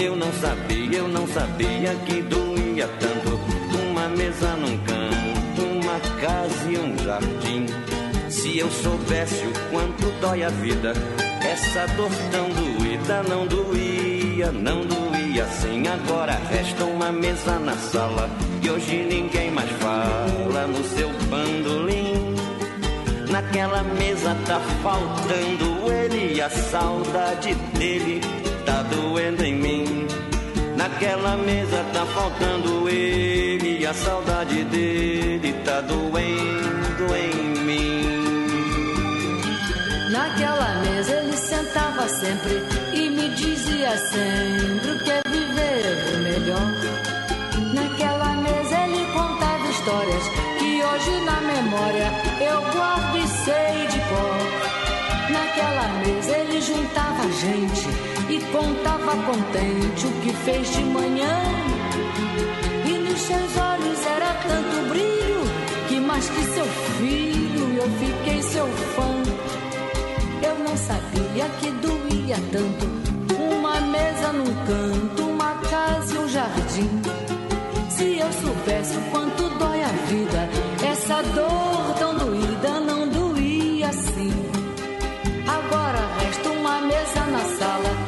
Eu não sabia, eu não sabia que doía tanto uma mesa num canto, uma casa e um jardim. Se eu soubesse o quanto dói a vida, essa dor tão doída não doía, não doía assim. Agora resta uma mesa na sala e hoje ninguém mais fala no seu bandolim. Naquela mesa tá faltando ele e a saudade dele tá doendo em mim. Naquela mesa tá faltando ele a saudade dele tá doendo em mim. Naquela mesa ele sentava sempre e me dizia sempre o que é viver melhor. Naquela mesa ele contava histórias que hoje na memória eu guardo e sei de cor. Naquela mesa ele juntava gente contava contente o que fez de manhã. E nos seus olhos era tanto brilho que mais que seu filho eu fiquei seu fã. Eu não sabia que doía tanto uma mesa num canto, uma casa e um jardim. Se eu soubesse o quanto dói a vida, essa dor tão doída não doía assim. Agora resta uma mesa na sala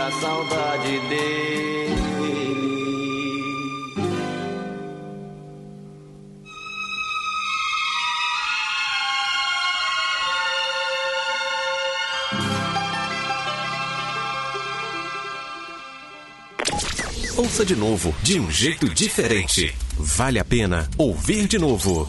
a saudade dele. Ouça de novo, de um jeito diferente. Vale a pena ouvir de novo.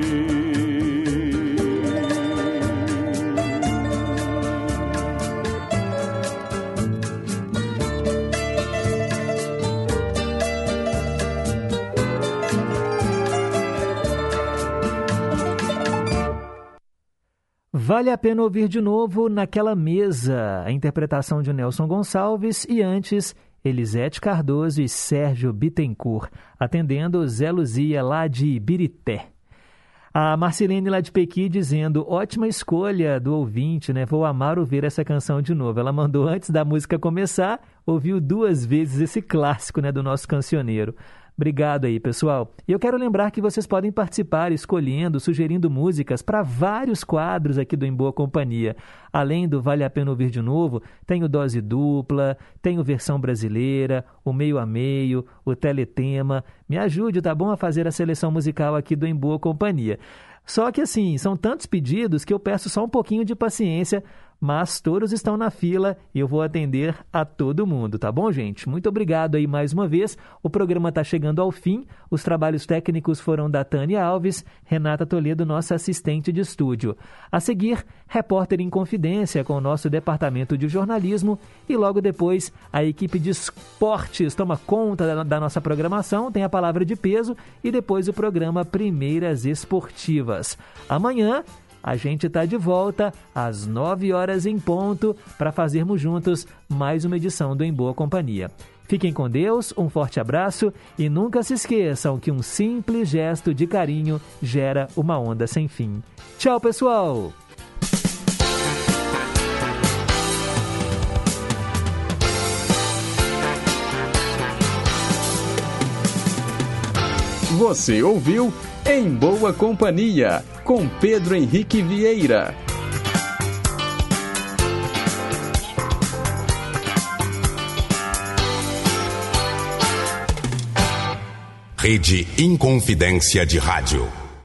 Vale a pena ouvir de novo Naquela Mesa, a interpretação de Nelson Gonçalves e antes Elisete Cardoso e Sérgio Bittencourt, atendendo Zé Luzia lá de Ibirité. A Marcelene lá de Pequi dizendo, ótima escolha do ouvinte, né? Vou amar ouvir essa canção de novo. Ela mandou antes da música começar, ouviu duas vezes esse clássico, né, do nosso cancioneiro. Obrigado aí, pessoal. E eu quero lembrar que vocês podem participar escolhendo, sugerindo músicas para vários quadros aqui do Em Boa Companhia. Além do Vale a Pena Ouvir de Novo, tem o Dose Dupla, tem o Versão Brasileira, o Meio a Meio, o Teletema. Me ajude, tá bom, a fazer a seleção musical aqui do Em Boa Companhia. Só que assim, são tantos pedidos que eu peço só um pouquinho de paciência mas todos estão na fila e eu vou atender a todo mundo, tá bom, gente? Muito obrigado aí mais uma vez. O programa está chegando ao fim. Os trabalhos técnicos foram da Tânia Alves, Renata Toledo, nossa assistente de estúdio. A seguir, repórter em confidência com o nosso departamento de jornalismo e logo depois a equipe de esportes toma conta da, da nossa programação, tem a palavra de peso e depois o programa Primeiras Esportivas. Amanhã a gente está de volta às 9 horas em ponto para fazermos juntos mais uma edição do Em Boa Companhia. Fiquem com Deus, um forte abraço e nunca se esqueçam que um simples gesto de carinho gera uma onda sem fim. Tchau, pessoal! Você ouviu Em Boa Companhia com Pedro Henrique Vieira. Rede Inconfidência de Rádio.